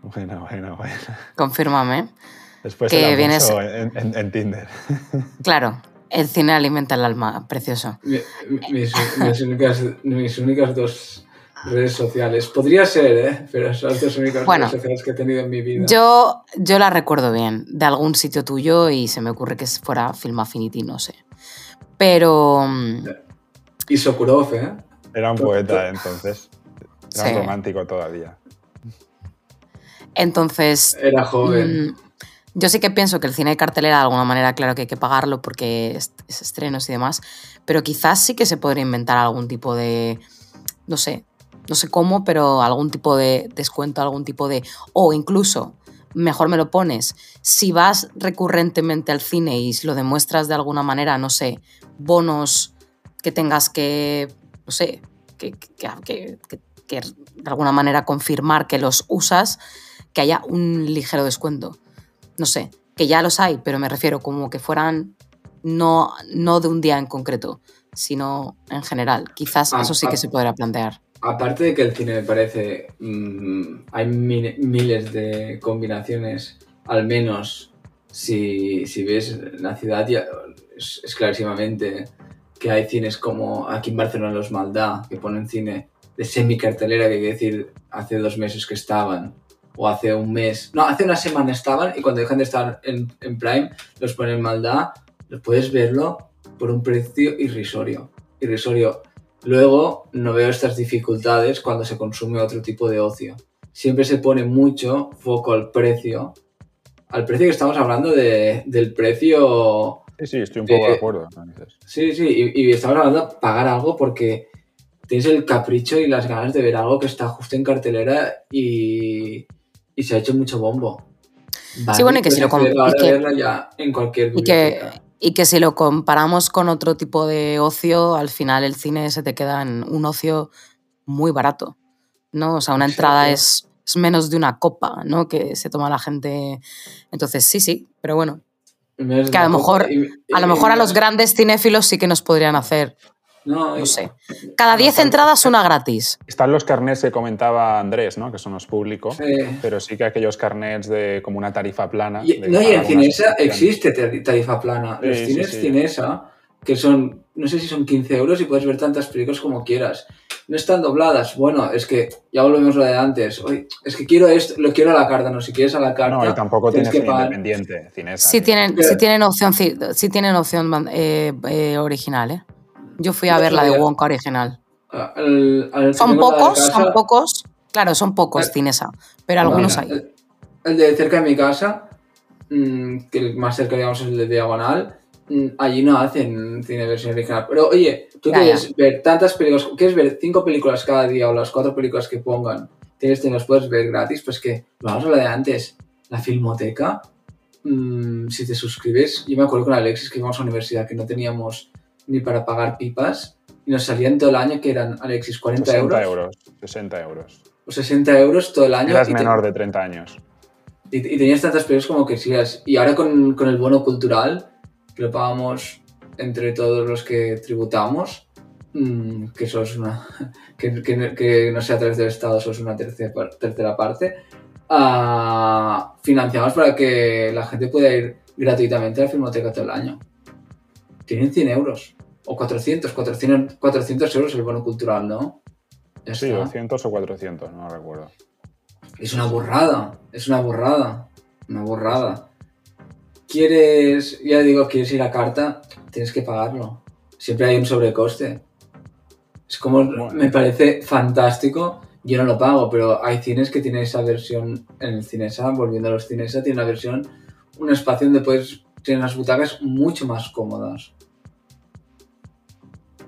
Bueno, bueno, bueno. Confírmame. Después Que el vienes- almuerzo en, en- en Tinder. Claro, el cine alimenta el alma, precioso. Mi- mi- Mis, mis únicas, mis únicas dos redes sociales. Podría ser, ¿eh? Pero son las dos únicas Bueno. redes sociales que he tenido en mi vida. Yo, yo la recuerdo bien, de algún sitio tuyo y se me ocurre que fuera Film Affinity, no sé. Pero mm, Y Sokurov, ¿eh? Era un poeta to- entonces. Era Sí. romántico todavía. entonces Era joven. Mm, Yo sí que pienso que el cine de cartelera, de alguna manera, claro que hay que pagarlo porque es, es estrenos y demás, pero quizás sí que se podría inventar algún tipo de, no sé, no sé cómo, pero algún tipo de descuento, algún tipo de, o incluso, mejor me lo pones, si vas recurrentemente al cine y lo demuestras de alguna manera, no sé, bonos que tengas que, no sé, que- que- que- que de alguna manera confirmar que los usas, que haya un ligero descuento no sé, que ya los hay, pero me refiero como que fueran no, no de un día en concreto, sino en general. Quizás Ah, eso sí ah. que se podrá plantear. Aparte de que el cine me parece. mm, hay mi- miles de combinaciones, al menos si, si ves la ciudad, ya es, es clarísimamente que hay cines como aquí en Barcelona, los Maldá, que ponen cine de semi-cartelera, que quiere decir hace dos meses que estaban, o hace un mes. No, hace una semana estaban y cuando dejan de estar en, en Prime, los ponen en Maldá, los puedes verlo por un precio irrisorio. Irrisorio. Luego no veo estas dificultades cuando se consume otro tipo de ocio. Siempre se pone mucho foco al precio. Al precio que estamos hablando de, del precio... Sí, sí, estoy un poco de Eh, acuerdo. Sí, sí, y, y estamos hablando de pagar algo porque tienes el capricho y las ganas de ver algo que está justo en cartelera y, y se ha hecho mucho bombo. Sí, bueno, y que si lo com- acceder y Y que, biblioteca. y que si lo comparamos con otro tipo de ocio, al final el cine se te queda en un ocio muy barato. ¿no? O sea, una entrada es, es menos de una copa ¿no? que se toma la gente. Entonces, sí, sí, pero bueno. Que a lo mejor- A lo mejor a los grandes cinéfilos sí que nos podrían hacer, No, sé. Cada 10 entradas, una gratis. Están los carnets que comentaba Andrés, ¿no? que son los públicos, eh, pero sí que aquellos carnets de como una tarifa plana. Y, no, y en Cinesa existe tari- tarifa plana. Los Sí, cines sí, sí. Cinesa, que son, no sé si son 15 euros y puedes ver tantas películas como quieras. No están dobladas. Bueno, es que ya volvemos a lo de antes. Oye, es que quiero esto, lo quiero a la carta, no, si quieres a la carta. No, y tampoco tienes tienes que cine pagar. independiente, Cinesa. Sí tienen, sí tienen opción, ci- sí tienen opción eh, eh, original, ¿eh? Yo fui a ver la de. Wonka original. Al- al que Son pocos, casa- son pocos. Claro, son pocos Cinesa, pero algunos Mira, hay. El, el de cerca de mi casa, mm, que el más cerca, digamos, es el de Diagonal, mm, allí no hacen cine versión original. Pero oye, tú Ya, quieres ver tantas películas, quieres ver cinco películas cada día o las cuatro películas que pongan, tienes, te las puedes ver gratis, pues que, vamos a lo de antes, la filmoteca, mm, si te suscribes, yo me acuerdo con Alexis que íbamos a la universidad que no teníamos ni para pagar pipas y nos salían todo el año que eran, Alexis, 40 60 euros, euros. 60 euros. o 60 euros todo el año. Eras te- menor de 30 años. y, y tenías tantas películas como quisieras. Y ahora con, con el bono cultural, que lo pagamos entre todos los que tributamos, mm, que eso es una. <laughs> que, que- que no sea a través del Estado, eso es una tercera, tercera parte. ah, financiamos para que la gente pueda ir gratuitamente a la filmoteca todo el año. Tienen 100 euros. O 400, 400, 400 euros el bono cultural, ¿no? Ya Sí, está. 200 o 400, no recuerdo. Es una burrada, es una burrada, una burrada. Quieres, ya digo, quieres ir a carta, tienes que pagarlo. Siempre hay un sobrecoste. Es como, Bueno. me parece fantástico. Yo no lo pago, pero hay cines que tienen esa versión en el Cinesa, volviendo a los Cinesa, tiene una versión, un espacio donde puedes, tienen las butacas mucho más cómodas.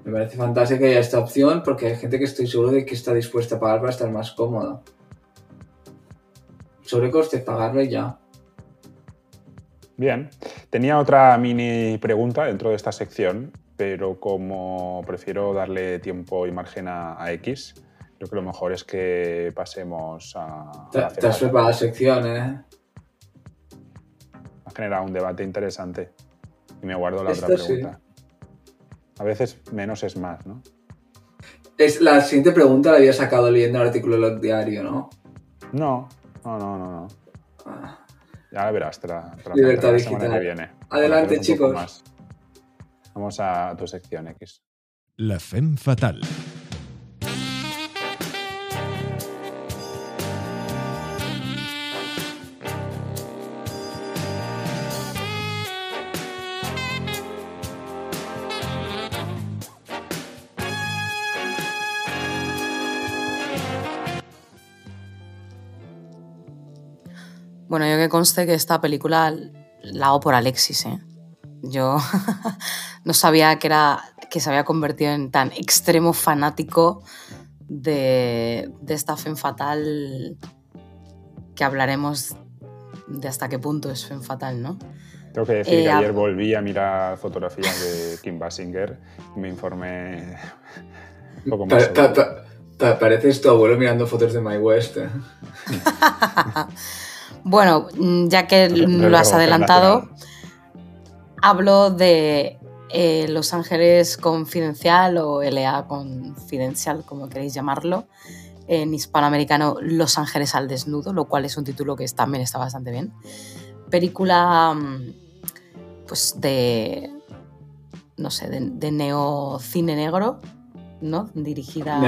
Me parece fantástico que haya esta opción porque hay gente que estoy seguro de que está dispuesta a pagar para estar más cómoda sobrecoste, pagarlo ya. Bien. Tenía otra mini pregunta dentro de esta sección, pero como prefiero darle tiempo y margen a, a X, creo que lo mejor es que pasemos a. Te, te has preparado la sección, ¿eh? Generado un debate interesante. Y me guardo la Esto otra sí. pregunta. A veces menos es más, ¿no? Es, la siguiente pregunta la había sacado leyendo el artículo del diario, ¿no? No, no, no, no. no. Ah. Ya la verás, te la, te la Libertad la digital. que viene. Adelante, chicos. Vamos a tu sección X. La femme fatal. Bueno, yo que conste que esta película la hago por Alexis, ¿eh? Yo <laughs> no sabía que, era, que se había convertido en tan extremo fanático de, de esta Femme Fatal que hablaremos de hasta qué punto es Femme Fatal, ¿no? Tengo que decir Eh, que a- ayer volví a mirar fotografías de Kim Basinger y me informé un poco más. Pa- pa- sobre- pa- pa- pareces tu abuelo mirando fotos de My West. <laughs> Bueno, mm, ya que lo has adelantado, nacional. hablo de eh, Los Ángeles Confidencial o LA Confidencial, como queréis llamarlo. En hispanoamericano, Los Ángeles al Desnudo, lo cual es un título que también está bastante bien. Película mm, pues de, no sé, de, de neocine negro, ¿no? Dirigida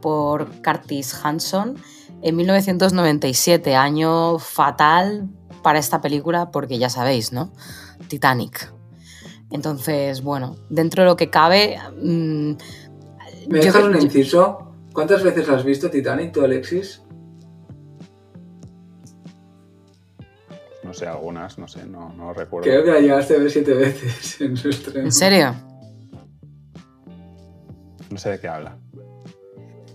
por Curtis Hanson en 1997, año fatal para esta película porque ya sabéis, ¿no? Titanic. Entonces, bueno, dentro de lo que cabe... mm, ¿Me dejas un inciso? ¿Cuántas veces has visto Titanic tú, Alexis? No sé, algunas, no sé, no, no recuerdo. Creo que la llegaste a ver siete veces <laughs> en su estreno. ¿En serio? No sé de qué habla.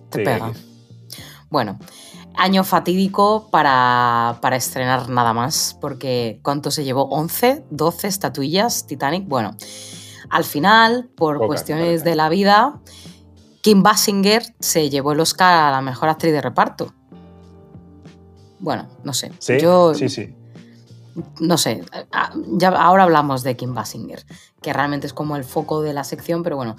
Te Sí, pega. X. Bueno, año fatídico para, para estrenar nada más, porque ¿cuánto se llevó? ¿11? ¿12 estatuillas Titanic? Bueno, al final, por cuestiones de la vida, Kim Basinger se llevó el Oscar a la mejor actriz de reparto. Bueno, no sé. Sí, Yo, sí, sí. no sé, ya ahora hablamos de Kim Basinger, que realmente es como el foco de la sección, pero bueno.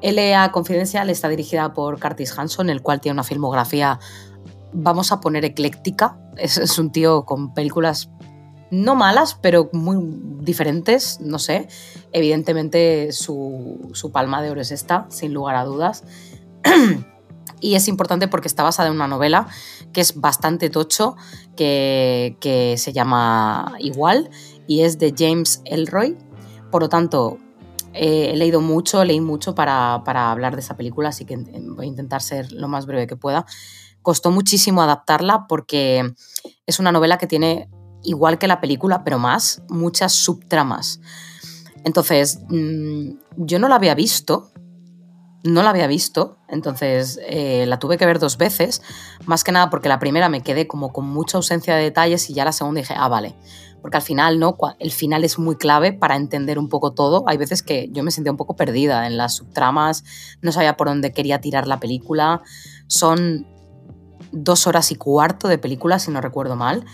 LA Confidencial está dirigida por Curtis Hanson, el cual tiene una filmografía, vamos a poner ecléctica. Es, un tío con películas no malas, pero muy diferentes, no sé. Evidentemente su, su palma de oro es esta, sin lugar a dudas. <clears throat> y es importante porque está basada en una novela que es bastante tocho, que, que se llama igual y es de James Elroy. Por lo tanto, eh, he leído mucho, leí mucho para, para hablar de esa película, así que voy a intentar ser lo más breve que pueda. Costó muchísimo adaptarla porque es una novela que tiene, igual que la película, pero más, muchas subtramas. Entonces, mm, yo no la había visto, no la había visto, entonces eh, la tuve que ver dos veces, más que nada porque la primera me quedé como con mucha ausencia de detalles y ya la segunda dije, ah, vale, porque al final, ¿no? El final es muy clave para entender un poco todo. Hay veces que yo me sentía un poco perdida en las subtramas, no sabía por dónde quería tirar la película. Son dos horas y cuarto de película, si no recuerdo mal.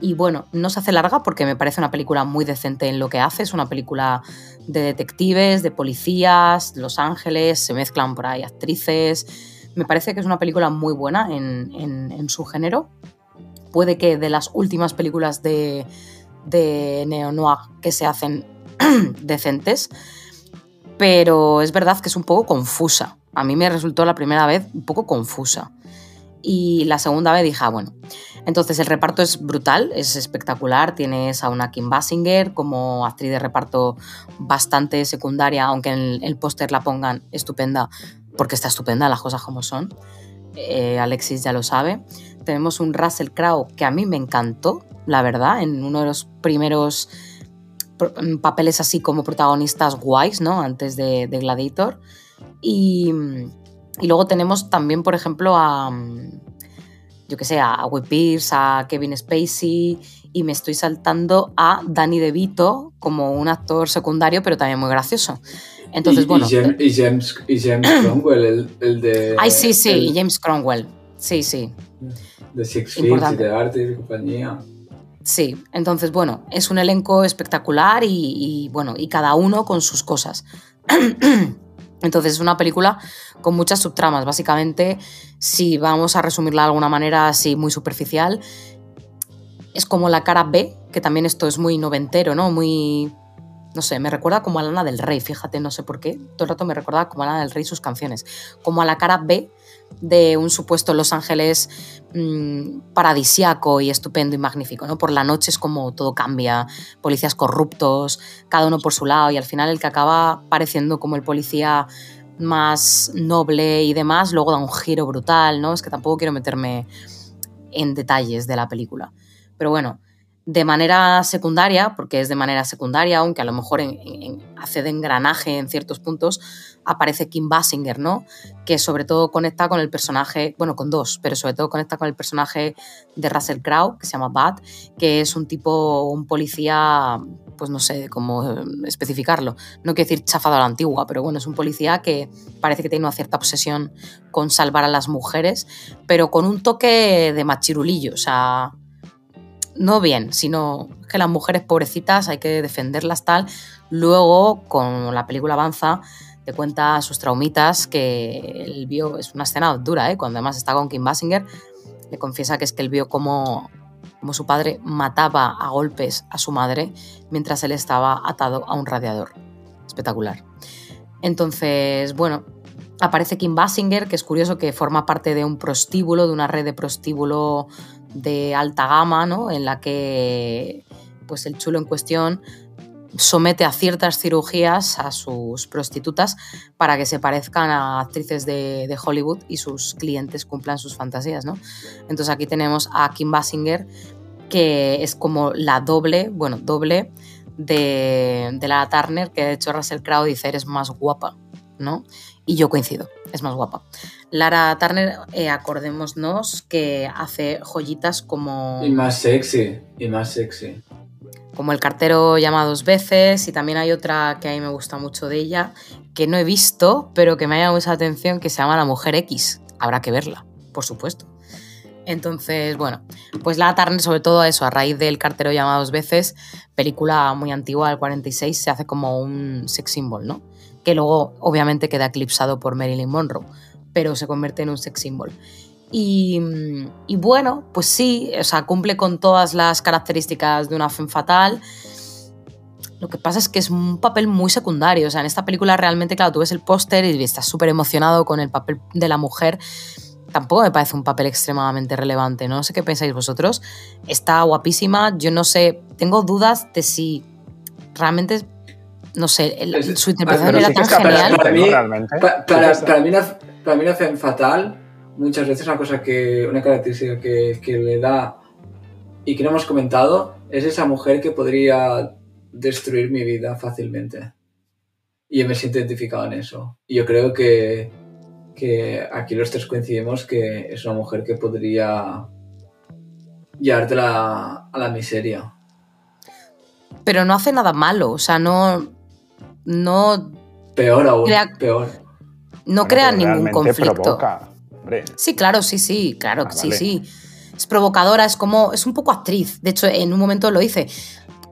Y bueno, no se hace larga porque me parece una película muy decente en lo que hace. Es una película de detectives, de policías, Los Ángeles, se mezclan por ahí actrices. Me parece que es una película muy buena en, en- su género. Puede que de las últimas películas de, de neo-noir que se hacen <clears throat> decentes, pero es verdad que es un poco confusa. A mí me resultó la primera vez un poco confusa. Y la segunda vez dije, ah, bueno. Entonces el reparto es brutal, es espectacular. Tienes a una Kim Basinger como actriz de reparto bastante secundaria, aunque en el, póster la pongan estupenda, porque está estupenda, las cosas como son. Eh, Alexis ya lo sabe. Tenemos un Russell Crowe que a mí me encantó, la verdad, en uno de los primeros papeles así como protagonistas guays, ¿no? Antes de, de Gladiator. Y, y luego tenemos también, por ejemplo, a, mm, yo que sé, a Will Pierce, a Kevin Spacey, y me estoy saltando a Danny DeVito como un actor secundario, pero también muy gracioso. Entonces, y, bueno. y James, y James, y James <coughs> Cromwell, el, el de. Ay, sí, sí, el- James Cromwell. Sí, sí. De Six Feet y de Arte y compañía. Sí, entonces bueno, es un elenco espectacular y, y, bueno, y cada uno con sus cosas. <coughs> Entonces es una película con muchas subtramas. Básicamente, si vamos a resumirla de alguna manera así muy superficial, es como la cara B, que también esto es muy noventero, ¿no? Muy... No sé, me recuerda como a Lana del Rey, fíjate, no sé por qué. Todo el rato me recuerda como a Lana del Rey sus canciones. Como a la cara B de un supuesto Los Ángeles mmm, paradisiaco y estupendo y magnífico, ¿no? Por la noche es como todo cambia, policías corruptos, cada uno por su lado, y al final el que acaba pareciendo como el policía más noble y demás, luego da un giro brutal, ¿no? Es que tampoco quiero meterme en detalles de la película. Pero bueno, de manera secundaria, porque es de manera secundaria, aunque a lo mejor hace de engranaje en ciertos puntos, aparece Kim Basinger, ¿no? Que sobre todo conecta con el personaje, bueno, con dos, pero sobre todo conecta con el personaje de Russell Crowe, que se llama Bud, que es un tipo, un policía, pues no sé cómo especificarlo, no quiero decir chafado a la antigua, pero bueno, es un policía que parece que tiene una cierta obsesión con salvar a las mujeres, pero con un toque de machirulillo, o sea no bien, sino que las mujeres pobrecitas hay que defenderlas tal. Luego, con la película avanza, te cuenta sus traumitas, que él vio, es una escena dura, ¿eh? cuando además está con Kim Basinger, le confiesa que es que él vio como, como su padre mataba a golpes a su madre mientras él estaba atado a un radiador. Espectacular. Entonces, bueno, aparece Kim Basinger, que es curioso que forma parte de un prostíbulo, de una red de prostíbulo de alta gama, ¿no? En la que pues el chulo en cuestión somete a ciertas cirugías a sus prostitutas para que se parezcan a actrices de, Hollywood y sus clientes cumplan sus fantasías, ¿no? Entonces aquí tenemos a Kim Basinger, que es como la doble, bueno, doble de, de Lara Turner, que de hecho Russell Crowe dice, eres más guapa, ¿no? Y yo coincido, es más guapa. Lara Turner, eh, acordémonos que hace joyitas como... Y más sexy, y más sexy. Como el cartero llama dos veces y también hay otra que a mí me gusta mucho de ella, que no he visto, pero que me ha llamado mucha atención, que se llama La Mujer X. Habrá que verla, por supuesto. Entonces, bueno, pues la Turner, sobre todo eso, a raíz del cartero llama dos veces, película muy antigua del 46, se hace como un sex symbol, ¿no? Que luego, obviamente, queda eclipsado por Marilyn Monroe, pero se convierte en un sex symbol. Y, y, bueno, pues sí, o sea, cumple con todas las características de una femme fatal. Lo que pasa es que es un papel muy secundario. O sea, en esta película realmente, claro, tú ves el póster y estás súper emocionado con el papel de la mujer. Tampoco me parece un papel extremadamente relevante. No sé qué pensáis vosotros. Está guapísima. Yo no sé, tengo dudas de si realmente no sé, el, Es- su interpretación Ah, era pero tan genial. Para mí- para, para para mí una femme fatal, muchas veces una cosa que, una característica que, que le da y que no hemos comentado, es esa mujer que podría destruir mi vida fácilmente. Y yo me siento identificado en eso. Y yo creo que, que aquí los tres coincidimos que es una mujer que podría llevarte a la, a la miseria. Pero no hace nada malo. O sea, no. No, Peor aún, Crea- peor. No Bueno, crea pero ningún conflicto. provoca, hombre. Sí, claro, sí, sí, claro, Ah, sí, vale. sí. Es provocadora, es como. Es un poco actriz. De hecho, en un momento lo hice.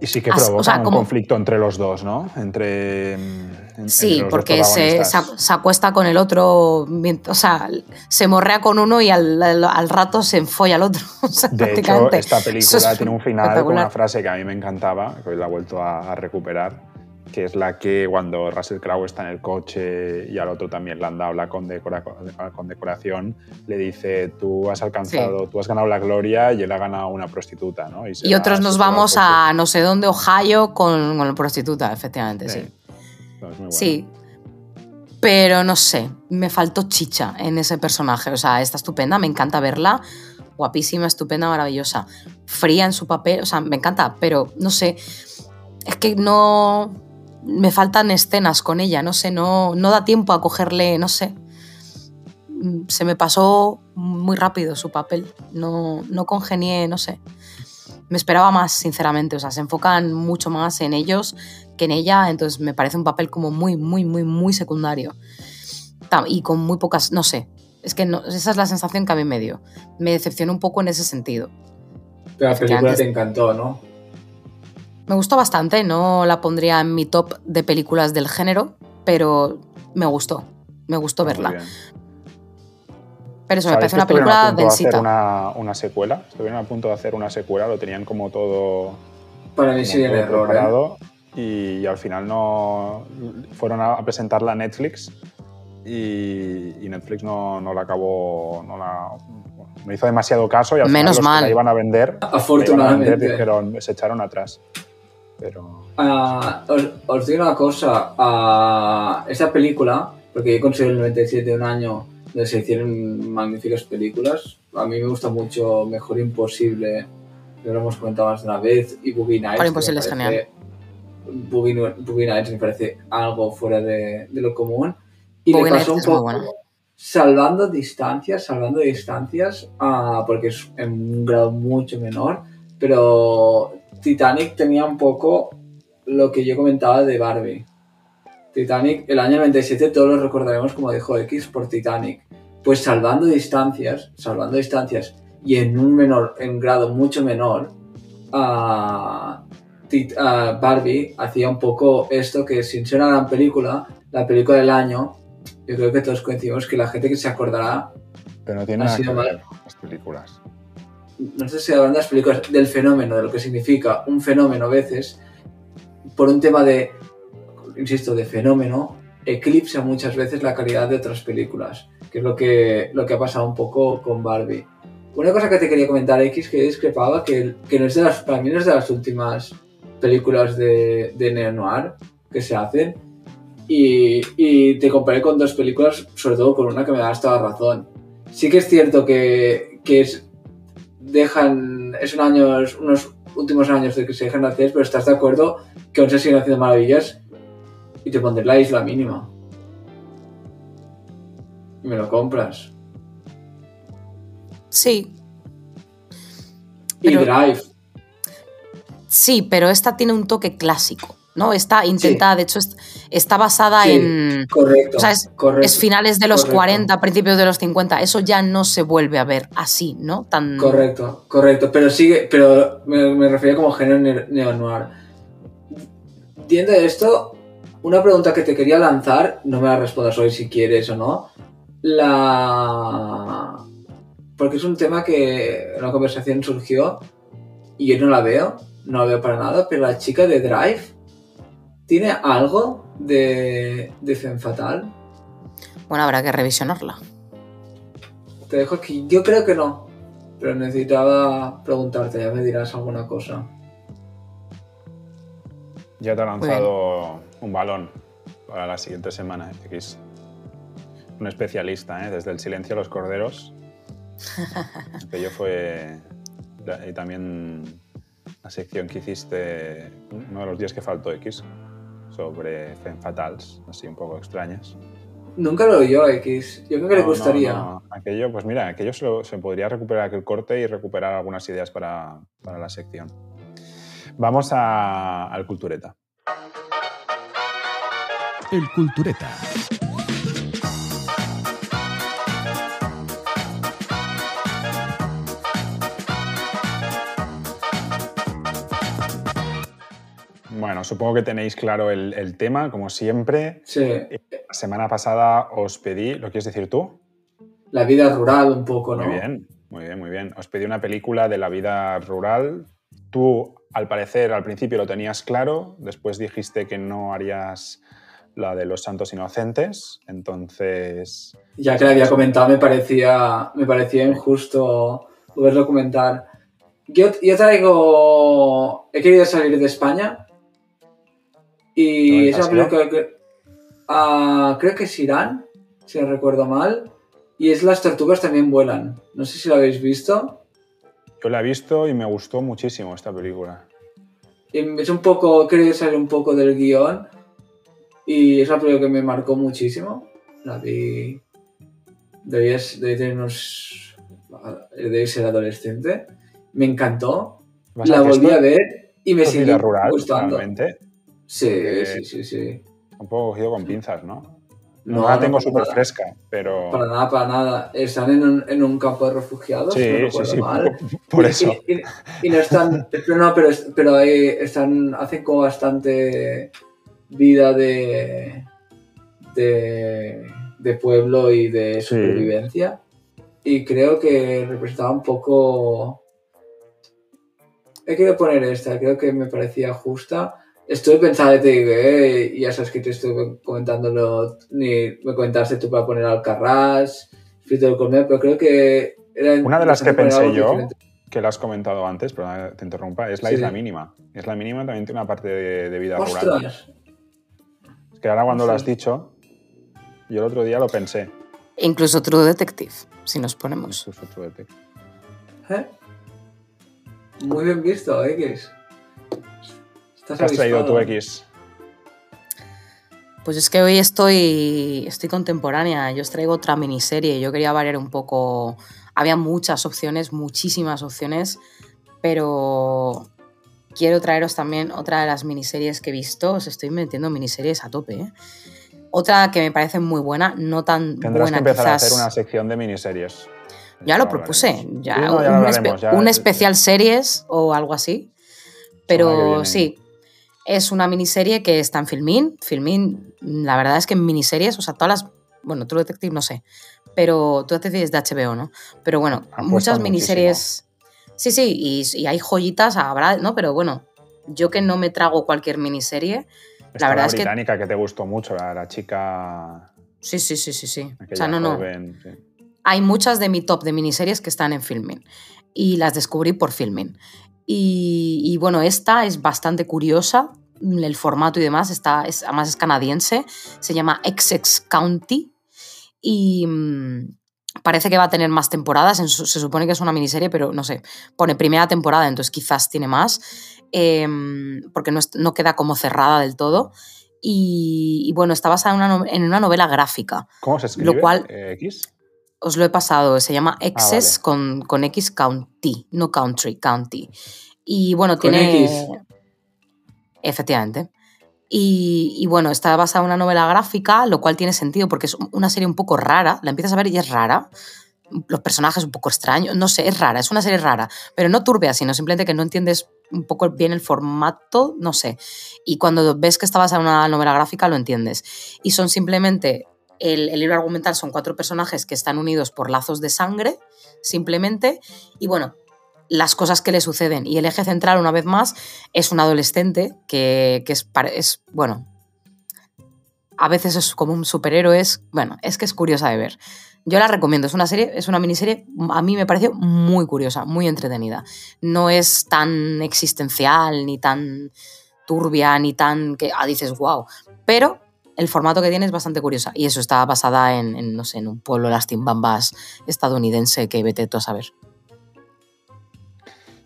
Y sí que o provoca sea, un como- conflicto entre los dos, ¿no? Entre. en- Sí, entre porque se, se, se acuesta con el otro, o sea, se morrea con uno y al, al- al rato se enfolla al otro. <laughs> O sea, De hecho, esta película es tiene un final con una frase que a mí me encantaba, que hoy la he vuelto a, a recuperar, que es la que cuando Russell Crowe está en el coche y al otro también le han dado la condecora- condecoración, le dice, tú has alcanzado, tú has ganado la gloria y él ha ganado una prostituta, ¿no? Y otros nos vamos a no sé dónde, Ohio, con, con la prostituta, efectivamente, sí. Sí. No, es muy bueno. Sí. Pero no sé, me faltó chicha en ese personaje. O sea, está estupenda, me encanta verla. Guapísima, estupenda, maravillosa. Fría en su papel, o sea, me encanta, pero no sé. Es que no. Me faltan escenas con ella, no sé, no, no da tiempo a cogerle, no sé. Se me pasó muy rápido su papel. No, no congenié, no sé. Me esperaba más, sinceramente. O sea, se enfocan mucho más en ellos que en ella, entonces me parece un papel como muy, muy, muy, muy secundario. Y con muy pocas, no sé, es que no- esa es la sensación que a mí me dio. Me decepcionó un poco en ese sentido. Pero la película antes- te encantó, ¿no? Me gustó bastante, no la pondría en mi top de películas del género, pero me gustó. Me gustó Muy verla. bien. Pero eso me ¿Sabéis parece que una estuvieron a película punto de hacer densita. una, una secuela? Estuvieron a punto de hacer una secuela, lo tenían como todo, Para mí un todo error. ¿eh? y, y al final no fueron a, a presentarla a Netflix y, y Netflix no, no la acabó, no la no hizo demasiado caso y al Menos final los que mal. la iban a vender, la iban a vender, Afortunadamente. dijeron, se echaron atrás. Pero Ah, os, os digo una cosa, ah, esta película, porque yo considero el 97 un año donde se hicieron magníficas películas, a mí me gusta mucho Mejor Imposible, que lo hemos comentado más de una vez, y Boogie Nights. Mejor Imposible me es parece- Boogie, Boogie Nights me parece algo fuera de, de lo común. Y Boogie le pasó un Nights es muy poco, buena. salvando distancias, salvando distancias, ah, porque es en un grado mucho menor, pero Titanic tenía un poco lo que yo comentaba de Barbie. Titanic, el año 97 todos lo recordaremos como dijo X por Titanic. Pues salvando distancias, salvando distancias y en un menor, en grado mucho menor, ah, Tit- ah, Barbie hacía un poco esto que sin ser una gran película, la película del año, yo creo que todos coincidimos que la gente que se acordará, Pero no tiene Ha nada que sido ver mal. las películas. No sé si hablan de las películas, del fenómeno, de lo que significa un fenómeno a veces, por un tema de, insisto, de fenómeno, eclipsa muchas veces la calidad de otras películas, que es lo que, lo que ha pasado un poco con Barbie. Una cosa que te quería comentar, X, que discrepaba, que, que no es de las, para mí no es de las últimas películas de, de neo-noir que se hacen, y, y te comparé con dos películas, sobre todo con una que me da hasta la razón. Sí que es cierto que, que es, dejan, es un años, unos últimos años de que se dejan de hacer, pero estás de acuerdo que aún se siguen haciendo maravillas y te pondré la isla mínima. Y me lo compras. Sí, Y Pero- Drive. sí, pero esta tiene un toque clásico, ¿no? Está intentada, de hecho, es- está basada Sí, en. Correcto. O sea, es- correcto, Es finales de los correcto. 40, principios de los 50. Eso ya no se vuelve a ver así, ¿no? Tan. Correcto, correcto. Pero sigue, pero me, me refería como género ne- neo-noir. Viendo esto, una pregunta que te quería lanzar, no me la respondas hoy si quieres o no. La. Porque es un tema que la conversación surgió y yo no la veo, no la veo para nada, pero la chica de Drive tiene algo de, de Femme Fatal. Bueno, habrá que revisionarla. Te dejo aquí. Yo creo que no, pero necesitaba preguntarte, ya me dirás alguna cosa. Ya te ha lanzado un balón para la siguiente semana, X. Un especialista, ¿eh? desde el silencio a los corderos. <laughs> Aquello fue. Y también la sección que hiciste, uno de los días que faltó X, sobre Femme Fatals, así un poco extrañas. Nunca lo oyó X. Yo creo que le no, gustaría. no. Aquello, pues mira, aquello se, lo- se podría recuperar aquel corte y recuperar algunas ideas para, para la sección. Vamos a- al cultureta. El Cultureta. Bueno, supongo que tenéis claro el, el tema, como siempre. Sí. La semana pasada os pedí, ¿lo quieres decir tú? La vida rural un poco, ¿no? Muy bien, muy bien, muy bien. Os pedí una película de la vida rural. Tú, al parecer, al principio lo tenías claro, después dijiste que no harías la de los santos inocentes, entonces... Ya que la había comentado, me parecía, me parecía injusto volverlo a comentar. Yo, yo traigo... He querido salir de España y ¿Dónde esa película que... ah, creo que es Irán, si no recuerdo mal. Y es Las tortugas también vuelan. No sé si lo habéis visto. Yo la he visto y me gustó muchísimo esta película. Y es un poco, he querido salir un poco del guion y es una película que me marcó muchísimo. La vi, debía, debía tener unos, debía ser adolescente. Me encantó, ¿Vas la volví esto- a ver y me es rural, gustando. realmente. Sí, sí, sí, sí. Un poco cogido con pinzas, ¿no? No, No, la tengo súper fresca, pero... Para nada, para nada. Están en un, en un campo de refugiados, Sí, no sí, recuerdo sí, mal. <laughs> por, por Y- eso. Y, y- y no están. pero no, pero, pero ahí están. Hacen como bastante vida de. de, de pueblo y de supervivencia. Y creo que representaba un poco... He querido poner esta, creo que me parecía justa. Estuve pensando y te digo, eh, y ya sabes que te estuve comentándolo, ni me comentaste tú para poner Alcarrás, Frito del Colmeo, pero creo que era Una de las que pensé yo, diferente. que lo has comentado antes, pero te interrumpa, es la Sí. isla mínima. Isla mínima también tiene una parte de, de vida rural. ¡Ostras! Es que ahora cuando lo has dicho, yo el otro día lo pensé. Incluso True Detective, si nos ponemos. Es otro detective. ¿Eh? Muy bien visto, ¿Qué has traído tú, X? Pues es que hoy estoy, estoy contemporánea. Yo os traigo otra miniserie. Yo quería variar un poco. Había muchas opciones, muchísimas opciones, pero quiero traeros también otra de las miniseries que he visto. Os estoy metiendo miniseries a tope. ¿eh? Otra que me parece muy buena, no tan Tendrás buena que empezar quizás. a hacer una sección de miniseries. Ya lo propuse, ya, Sí, no, ya un, lo espe- hablaremos, ya- un especial series o algo así. Pero viene. sí, es una miniserie que está en Filmin. Filmin, la verdad es que en miniseries, o sea, todas las. Bueno, True Detective no sé, pero True Detective es de HBO, ¿no? Pero bueno, Han puesto muchas miniseries. Sí, sí, y, y hay joyitas, habrá, ¿no? Pero bueno, yo que no me trago cualquier miniserie. Está verdad es que- británica que... te gustó mucho, la, la chica. Sí, sí, sí, sí, sí. O sea, no, no. joven, sí. hay muchas de mi top de miniseries que están en Filmin y las descubrí por Filmin. Y, y bueno, esta es bastante curiosa, el formato y demás, está, es, además es canadiense, se llama Essex County y mm, parece que va a tener más temporadas, su- se supone que es una miniserie, pero no sé, pone primera temporada, entonces quizás tiene más, em, porque no, es- no queda como cerrada del todo. Y, y bueno, está basada en una, no- en una novela gráfica ¿Cómo se escribe? cual- eh, X. os lo he pasado, se llama Excess vale. con, con X County, no Country, County. Y bueno, Con tiene... X. Efectivamente. Y, y bueno, está basada en una novela gráfica, lo cual tiene sentido porque es una serie un poco rara, la empiezas a ver y es rara. Los personajes un poco extraños, no sé, es rara, es una serie rara, pero no turbia, sino simplemente que no entiendes un poco bien el formato, no sé. Y cuando ves que está basada en una novela gráfica, lo entiendes. Y son simplemente el, el libro argumental son cuatro personajes que están unidos por lazos de sangre, simplemente, y bueno, las cosas que le suceden. Y el eje central, una vez más, es un adolescente que, que es, bueno, a veces es como un superhéroe, es, bueno, es que es curiosa de ver. Yo la recomiendo, es una serie, es una miniserie, a mí me pareció muy curiosa, muy entretenida. No es tan existencial, ni tan turbia, ni tan que ah, dices, wow. Pero el formato que tiene es bastante curiosa. Y eso está basada en, en, no sé, en un pueblo las timbambas estadounidense que vete tú a saber.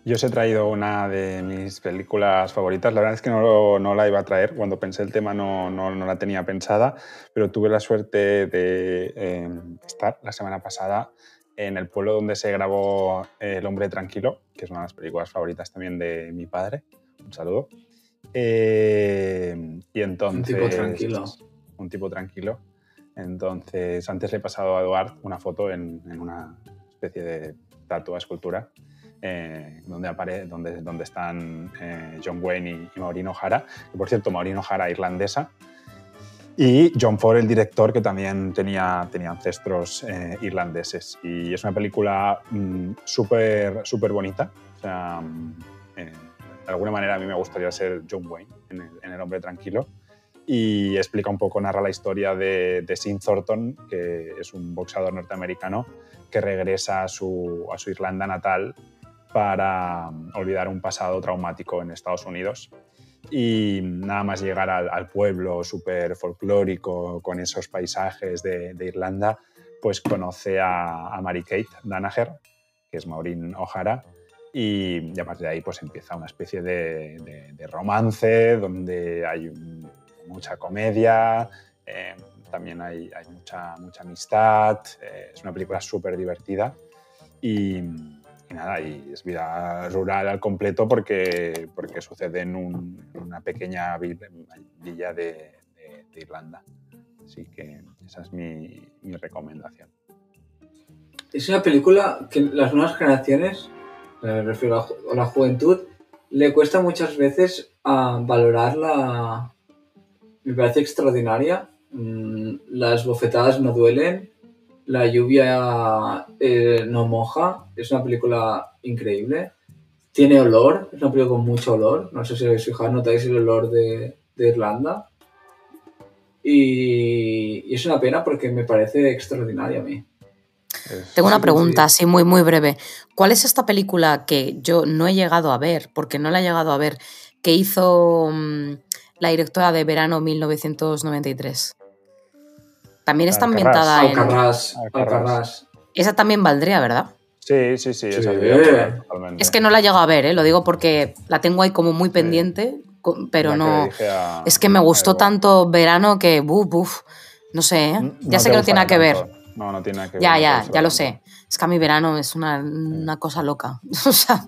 Yo os he traído una de mis películas favoritas. La verdad es que no, no la iba a traer. Cuando pensé el tema no, no- no la tenía pensada, pero tuve la suerte de eh, estar la semana pasada en el pueblo donde se grabó El hombre tranquilo, que es una de las películas favoritas también de mi padre. Un saludo. Eh, y entonces... tipo tranquilo. Un tipo tranquilo. Entonces, antes le he pasado a Eduard una foto en, en una especie de estatua, escultura, eh, donde, apare donde, donde están eh, John Wayne y, y Maureen O'Hara. Por cierto, Maureen O'Hara irlandesa. Y John Ford, el director, que también tenía, tenía ancestros eh, irlandeses. Y es una película mm, súper súper bonita. O sea, mm, eh, de alguna manera a mí me gustaría ser John Wayne en el, en Hombre Tranquilo. Y explica un poco, narra la historia de, de Sin Thornton, que es un boxeador norteamericano que regresa a su, Irlanda natal para mm, olvidar un pasado traumático en Estados Unidos. Y nada más llegar al, pueblo súper folclórico, con esos paisajes de, Irlanda, pues conoce a, a Mary Kate Danaher, que es Maureen O'Hara, y, a partir de ahí pues empieza una especie de, de- de romance donde hay un- mucha comedia, eh, también hay, hay mucha, mucha amistad, eh, es una película súper divertida y, y nada, y es vida rural al completo porque, porque sucede en, un- en una pequeña vi- villa de- de Irlanda. Así que esa es mi, mi recomendación. Es una película que las nuevas generaciones, me refiero a, la juventud, le cuesta muchas veces a valorarla. Me parece extraordinaria. Mm, Las bofetadas no duelen, La lluvia eh, no moja, es una película increíble. Tiene olor, es una película con mucho olor. No sé si habéis fijado, notáis el olor de, de Irlanda. Y, y es una pena porque me parece extraordinaria a mí. Es- Tengo una pregunta, sí. así muy, muy breve. ¿Cuál es esta película que yo no he llegado a ver, porque no la he llegado a ver, que hizo mm, la directora de Verano 1993? También está Alcarrás. ambientada en... Alcarrás, Alcarrás. Alcarrás. Esa también valdría, ¿verdad? Sí, sí, sí. Es que no la he llegado a ver, ¿eh? lo digo porque la tengo ahí como muy pendiente, pero La no... a- Es que me gustó tanto Verano que, buf, buf, no sé, ¿eh? Ya sé que no tiene nada que ver. No, no tiene nada que ver. Ya, ya, ya lo sé. Es que a mi verano es una, una cosa loca. <laughs> o sea,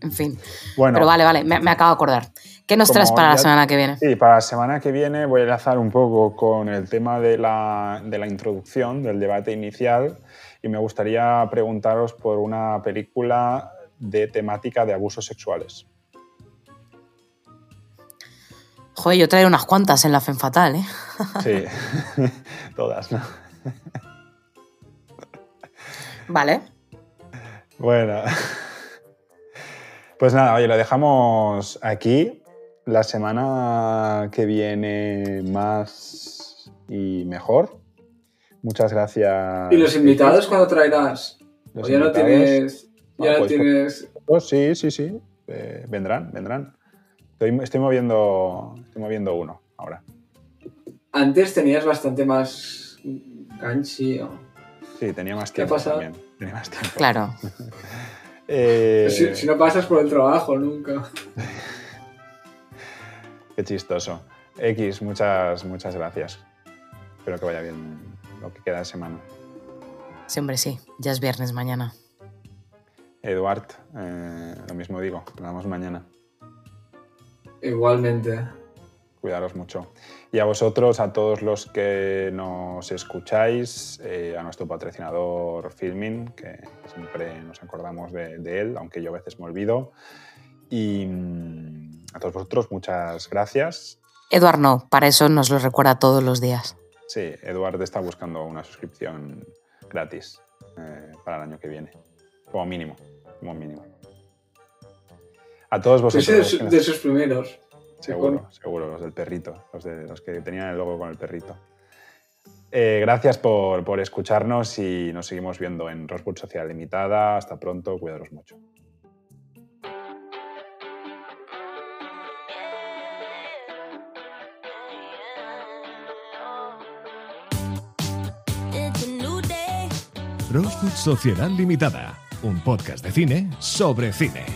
en fin. Bueno, Pero vale, vale, me, me acabo de acordar. ¿Qué nos traes para la semana que viene? Sí, para la semana que viene voy a enlazar un poco con el tema de la, de la introducción, del debate inicial, y me gustaría preguntaros por una película de temática de abusos sexuales. Joder, yo traeré unas cuantas en la FEM Fatal, ¿eh? Sí, <laughs> <laughs> todas, ¿no? Vale. Bueno, pues nada, oye, lo dejamos aquí. La semana que viene más y mejor. Muchas gracias. ¿Y los invitados cuándo traerás? Los ¿O ya no tienes...? Ya Ah, no pues, tienes... Oh, sí, sí, sí. Eh, vendrán, vendrán. Estoy, estoy moviendo, estoy moviendo uno ahora. Antes tenías bastante más ganchi. o- Sí, tenía más ¿Qué ha tiempo pasado? también. Tenía más tiempo. Claro. <laughs> Eh, Si, si no pasas por el trabajo nunca. <laughs> Qué chistoso. X, muchas, muchas gracias. Espero que vaya bien lo que queda de semana. Sí, hombre, sí. Ya es viernes mañana. Eduard, eh, lo mismo digo, nos vemos mañana. Igualmente. Cuidaros mucho. Y a vosotros, a todos los que nos escucháis, eh, a nuestro patrocinador Filmin, que siempre nos acordamos de, de él, aunque yo a veces me olvido. Y mm, a todos vosotros, muchas gracias. Eduard no, para eso nos lo recuerda todos los días. Sí, Eduard está buscando una suscripción gratis eh, para el año que viene, como mínimo, como mínimo. A todos vosotros. de, de sus primeros. Seguro, seguro, los del perrito, los, de, los que tenían el logo con el perrito. Eh, gracias por, por escucharnos y nos seguimos viendo en Roswood Social Limitada. Hasta pronto, cuidaros mucho. Rosewood Sociedad Limitada, un podcast de cine sobre cine.